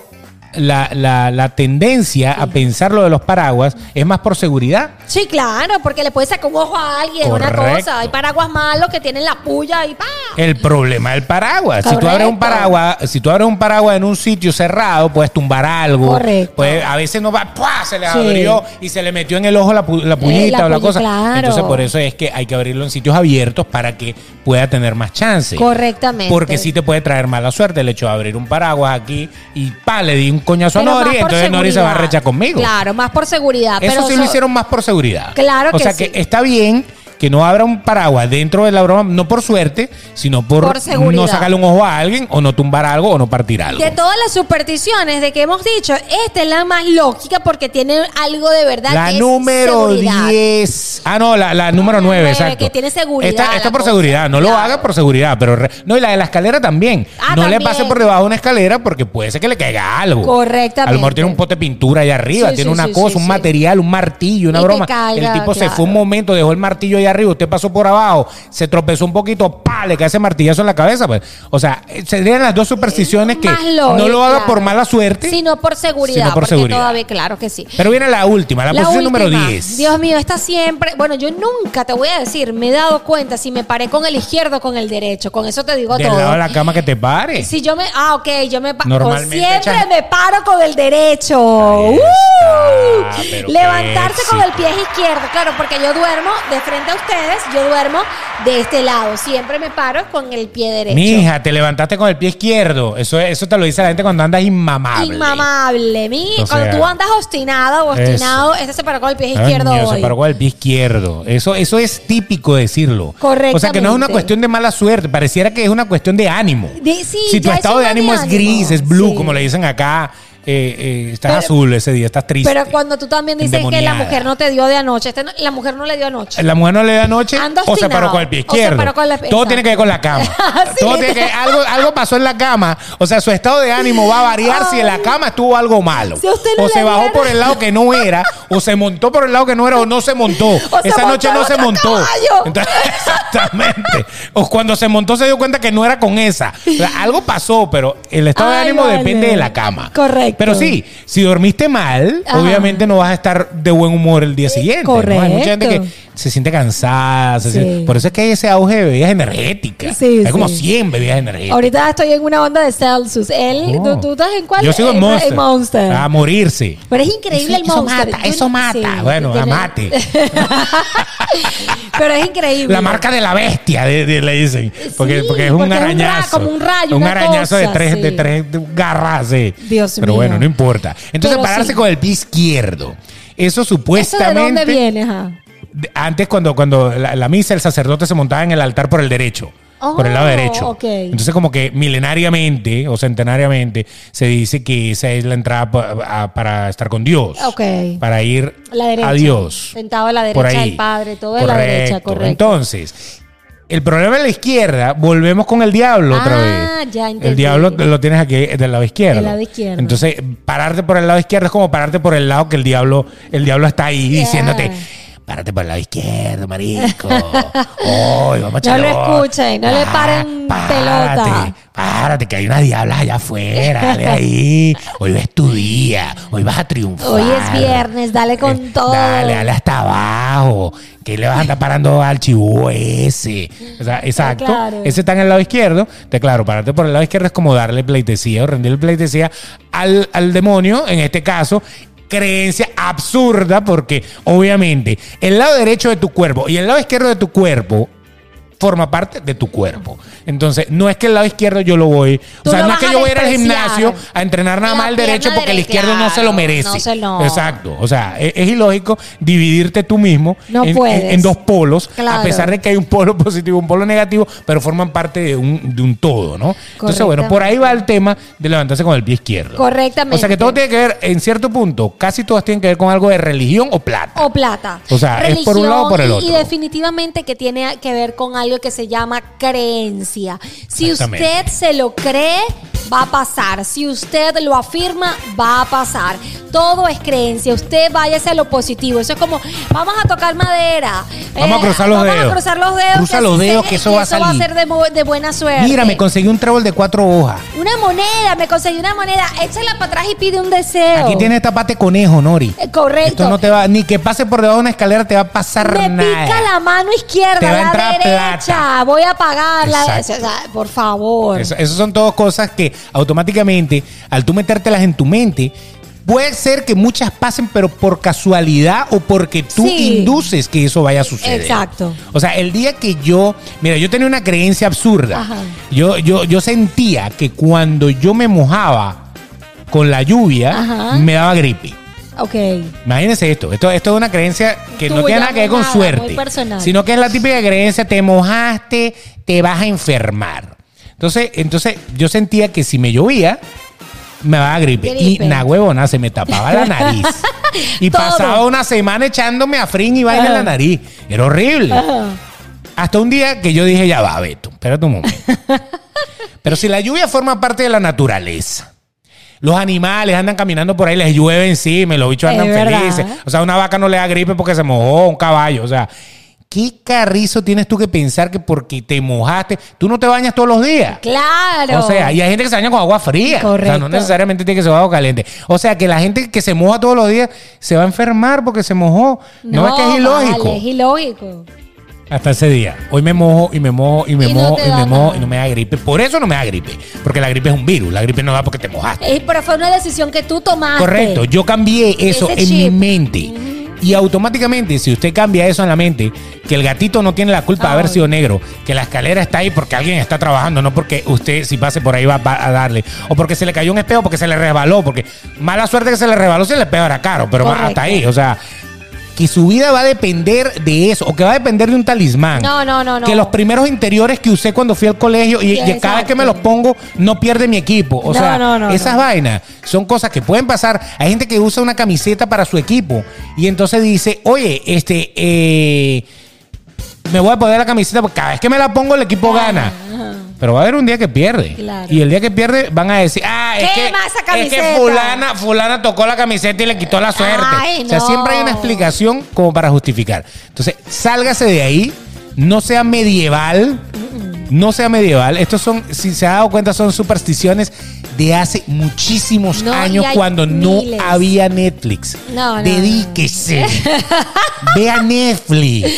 la, la- la tendencia a pensar lo de los paraguas es más por seguridad. Sí, claro, porque le puede sacar un ojo a alguien, una cosa. Hay paraguas malos que tienen la puya y pa. El problema del paraguas. Si tú abres un paraguas, si tú abres un paraguas en un sitio cerrado, puedes tumbar algo. Correcto. Puede- a veces no va, ¡pua! se le Sí. abrió y se le metió en el ojo la, pu- la puñita la o la cosa. claro. Entonces por eso es que hay que abrirlo en sitios abiertos para que pueda tener más chance. Correctamente. Porque sí te puede traer mala suerte el hecho de abrir un paraguas aquí y pa, le di un coñazo a Pero Nori, entonces Nori se va a rechar conmigo. Claro, más por seguridad. Eso pero sí lo hicieron más por seguridad. Claro O que sea sí. que está bien que no abra un paraguas dentro de la broma, no por suerte, sino por, Por seguridad. no sacarle un ojo a alguien, o no tumbar algo, o no partir algo. De todas las supersticiones de que hemos dicho, esta es la más lógica porque tiene algo de verdad. La que número seguridad. 10. Ah, no, la, la número 9, nueve, exacto. que tiene seguridad Esta, esta por cosa. seguridad. No lo haga por seguridad, pero. re- no, y la de la escalera también. Ah, no le pase por debajo de una escalera porque puede ser que le caiga algo. Correctamente. A lo mejor tiene un pote de pintura allá arriba, Sí, tiene sí, una sí, cosa, un material, un martillo, una Y broma. caiga, el tipo se fue un momento, dejó el martillo allá arriba, usted pasó por abajo, se tropezó un poquito, pa, le cae ese martillazo en la cabeza. Pues. O sea, eh, serían las dos supersticiones que lógica, no lo haga por mala suerte. Sino por seguridad. Sino por porque seguridad. todavía, claro que sí. Pero viene la última, la, La posición número última. 10. Dios mío, esta siempre. Bueno, yo nunca te voy a decir, me he dado cuenta si me paré con el izquierdo o con el derecho. Con eso te digo Del todo. lado de la cama que te pare. Si yo me. Ah, ok, yo me paro. Normalmente Siempre me paro con el derecho. ¡Uh! está, Levantarse con el pie izquierdo. Claro, porque yo duermo de frente a ustedes, yo duermo de este lado. Siempre me paro con el pie derecho. Mija, te levantaste con el pie izquierdo. Eso, eso te lo dice la gente cuando andas inmamable. Inmamable. Mi, O cuando tú andas obstinada o obstinado, este se paró con el pie izquierdo Coño, hoy. se paró con el pie izquierdo. Eso, eso es típico decirlo. O sea que no es una cuestión de mala suerte. Pareciera que es una cuestión de ánimo. De- sí, si tu estado de ánimo es gris, es blue, Sí. como le dicen acá, eh, eh, estás Pero- azul ese día, estás triste. Pero cuando tú también dices que la mujer no te dio de anoche, este no- la mujer no le dio anoche. La mujer no le da noche Anda o se paró con el pie izquierdo. paró con la- Todo tiene que ver con la cama. Sí, Todo tiene que algo, algo pasó en la cama. O sea, su estado de ánimo va a variar si en la cama estuvo algo malo. Si usted no o se bajó por el lado que no era, o se montó por el lado que no era, o no se montó. Esa noche no se montó. caballo. Entonces, exactamente. O cuando se montó se dio cuenta que no era con esa. O sea, algo pasó, pero el estado de ánimo vale. depende de la cama. Correcto. Pero sí, si dormiste mal, Ajá. obviamente no vas a estar de buen humor el día siguiente. ¿no? Hay mucha gente correcto. que se siente cansada. se Sí. siente- por eso es que hay ese auge de bebidas energéticas. Sí, hay como sí. 100 bebidas energéticas. Ahorita estoy en una onda de Celsius. Él, Oh. ¿tú, tú estás en cuál? Yo sigo en Monster. A morirse. Pero es increíble el eso Monster. mata, eso mata. Bueno, tiene- amate. Pero es increíble. La marca de la bestia, de- de- le dicen. Porque, porque es un es un ra- arañazo. como un rayo, Un arañazo de tres, de tres garras. sí. Dios Pero mío. Bueno, no importa. Entonces, Pero pararse sí. con el pie izquierdo. Eso ¿Eso supuestamente. de dónde viene? Antes, cuando, cuando la, la misa, el sacerdote se montaba en el altar por el derecho. Oh, por el lado derecho. ok. Entonces, como que milenariamente o centenariamente se dice que esa es la entrada pa- a- para estar con Dios. Ok. Para ir La a Dios. Sentado a la Por derecha ahí. del Padre, todo la derecha, correcto. Entonces, el problema de la izquierda, volvemos con el diablo otra Ah, vez. ya entendí. El diablo lo tienes aquí del lado izquierdo. Del lado izquierdo. Entonces, pararte por el lado izquierdo es como pararte por el lado que el diablo, el diablo está ahí diciéndote. Párate por el lado izquierdo, marico. Hoy vamos a No lo escuchen, no le paren párate, pelota. Párate, que hay una diabla allá afuera. Dale ahí. Hoy es tu día. Hoy vas a triunfar. Hoy es viernes, dale con Eh, todo. Dale, dale hasta abajo. Que le vas a andar parando al chivú ese. O sea, exacto. Claro. Ese está en el lado izquierdo. Te claro, pararte por el lado izquierdo es como darle pleitesía o rendirle pleitesía al, al demonio, en este caso. Creencia absurda porque obviamente el lado derecho de tu cuerpo y el lado izquierdo de tu cuerpo forma parte de tu cuerpo. Entonces, no es que el lado izquierdo yo lo voy. Tú o sea, no es que yo voy a ir al gimnasio a entrenar nada más el derecho porque el izquierdo no se lo merece. no se lo- Exacto. O sea, es, es ilógico dividirte tú mismo No en, puedes. en- en dos polos, Claro. a pesar de que hay un polo positivo y un polo negativo, pero forman parte de un, de un todo, ¿no? Entonces, bueno, por ahí va el tema de levantarse con el pie izquierdo. Correctamente. O sea, que todo tiene que ver, en cierto punto, casi todas tienen que ver con algo de religión o plata. O plata. O sea, es por un lado o por el otro. Y definitivamente que tiene que ver con algo que se llama creencia. Si usted se lo cree, va a pasar. Si usted lo afirma, va a pasar. Todo es creencia. Usted váyase a lo positivo. Eso es como, vamos a tocar madera. Eh, Vamos a cruzar los vamos dedos. a cruzar los dedos. Cruza que los dedos, que eso va a va a salir. ser de, de buena suerte. Mira, me conseguí un trébol de cuatro hojas. Una moneda, me conseguí una moneda. Échala para atrás y pide un deseo. Aquí tienes esta pata de conejo, Nori. Eh, correcto. Esto no te va, ni que pase por debajo de una escalera te va a pasar Me nada. pica la mano izquierda, Te va a la entrar derecha. Plata. Voy a pagarla. Exacto. O sea, por favor. Eso son todas cosas que automáticamente, al tú metértelas en tu mente, puede ser que muchas pasen, pero por casualidad o porque tú Sí. induces que eso vaya a suceder. Exacto. O sea, el día que yo, mira, yo tenía una creencia absurda. Ajá. Yo, yo, yo sentía que cuando yo me mojaba con la lluvia, Ajá. me daba gripe. Ok. Imagínense esto. esto. Esto es una creencia que no tiene nada que ver con nada, suerte. Sino que es la típica creencia, te mojaste, te vas a enfermar. Entonces, entonces yo sentía que si me llovía, me daba gripe. Gripe. Y na huevona, se me tapaba la nariz. y Todo. pasaba una semana echándome a frin y vaina en la nariz. Era horrible. Ajá. Hasta un día que yo dije, ya va, Beto, espérate un momento. Pero si la lluvia forma parte de la naturaleza, los animales andan caminando por ahí, les llueve encima, y los bichos Es andan verdad. felices. O sea, una vaca no le da gripe porque se mojó, un caballo. O sea, ¿qué carrizo tienes tú que pensar que porque te mojaste, tú no te bañas todos los días? Claro. O sea, y hay gente que se baña con agua fría. O sea, Correcto. no necesariamente tiene que ser agua caliente. O sea, que la gente que se moja todos los días se va a enfermar porque se mojó. No, es que es ilógico. vale, es ilógico. Hasta ese día. Hoy me mojo y me mojo y me Y mojo y me mojo nada. y no me da gripe. Por eso no me da gripe. Porque la gripe es un virus. La gripe no da porque te mojaste. Eh, pero fue una decisión que tú tomaste. Correcto. Yo cambié eso Ese en chip. mi mente. Y automáticamente, si usted cambia eso en la mente, que el gatito no tiene la culpa de haber Ay. sido negro, que la escalera está ahí porque alguien está trabajando, no porque usted, si pase por ahí, va, va a darle. O porque se le cayó un espejo, porque se le resbaló, porque mala suerte que se le resbaló, si el espejo era caro, pero Correcto. hasta ahí. O sea, que su vida va a depender de eso, o que va a depender de un talismán. No, no, no, no. Que los primeros interiores que usé cuando fui al colegio y, cada vez que me los pongo no pierde mi equipo. O No, sea, no, no, esas vainas son cosas que pueden pasar. Hay gente que usa una camiseta para su equipo y entonces dice, oye, este, eh, me voy a poner la camiseta porque cada vez que me la pongo el equipo gana. Pero va a haber un día que pierde. Claro. Y el día que pierde van a decir, ah, es que, es que fulana, fulana tocó la camiseta y le quitó la suerte. Ay, O sea, siempre hay una explicación como para justificar. Entonces, sálgase de ahí, no sea medieval, no sea medieval. Estos son, si se ha dado cuenta, son supersticiones de hace muchísimos No, años cuando miles. no había Netflix. No, no, Dedíquese. Vea Netflix.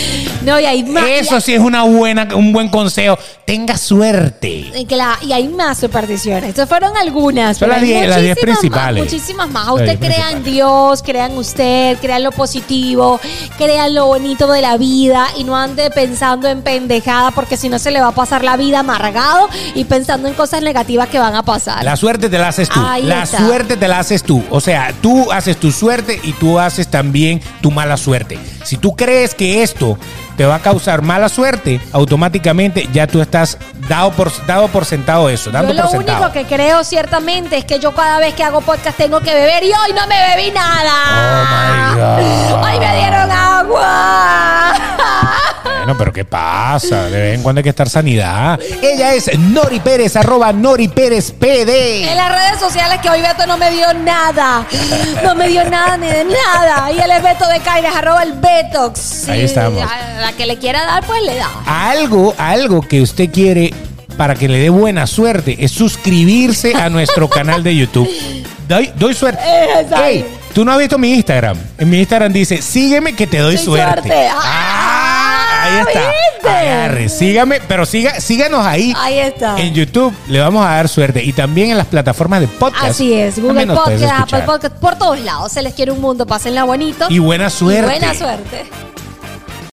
No, y hay más. Eso sí es una buena, un buen consejo. Tenga suerte. Y, claro, y hay más supersticiones. Estas fueron algunas. Son pero las hay diez- las diez muchísimas principales. Más, muchísimas más. Usted crea en. Dios, crea en usted, crea en lo positivo, crea en lo bonito de la vida y no ande pensando en pendejada porque si no se le va a pasar la vida amargado y pensando en cosas negativas que van a pasar. La suerte te la haces tú. Ahí la está. suerte te la haces tú. O sea, tú haces tu suerte y tú haces también tu mala suerte. Si tú crees que esto te va a causar mala suerte, automáticamente ya tú estás dado por, dado por sentado eso, dando Yo lo por sentado. único que creo ciertamente es que yo cada vez que hago podcast tengo que beber y hoy no me bebí nada. Oh, my God. Hoy me dieron agua. Bueno, pero ¿qué pasa? De vez en cuando hay que estar sanidad. Ella es Nori Pérez, arroba Nori Pérez En PD. las redes sociales que hoy Beto no me dio nada. No me dio nada ni de nada. Y él es Beto de Caires, arroba el Betox. Sí, Ahí estamos. Que le quiera dar, pues le da. Algo, algo que usted quiere para que le dé buena suerte es suscribirse a nuestro canal de YouTube. Doy, doy suerte. Exacto. Ey, tú no has visto mi Instagram. En mi Instagram dice, sígueme que te doy Doy suerte. suerte. Ah, ahí está. Agarre, sígame, pero siga, síganos ahí. Ahí está. En YouTube le vamos a dar suerte y también en las plataformas de podcast. Así es, Google Podcast, Apple. Podcast, por todos lados. Se les quiere un mundo, pásenla bonito. Y buena suerte. buena suerte.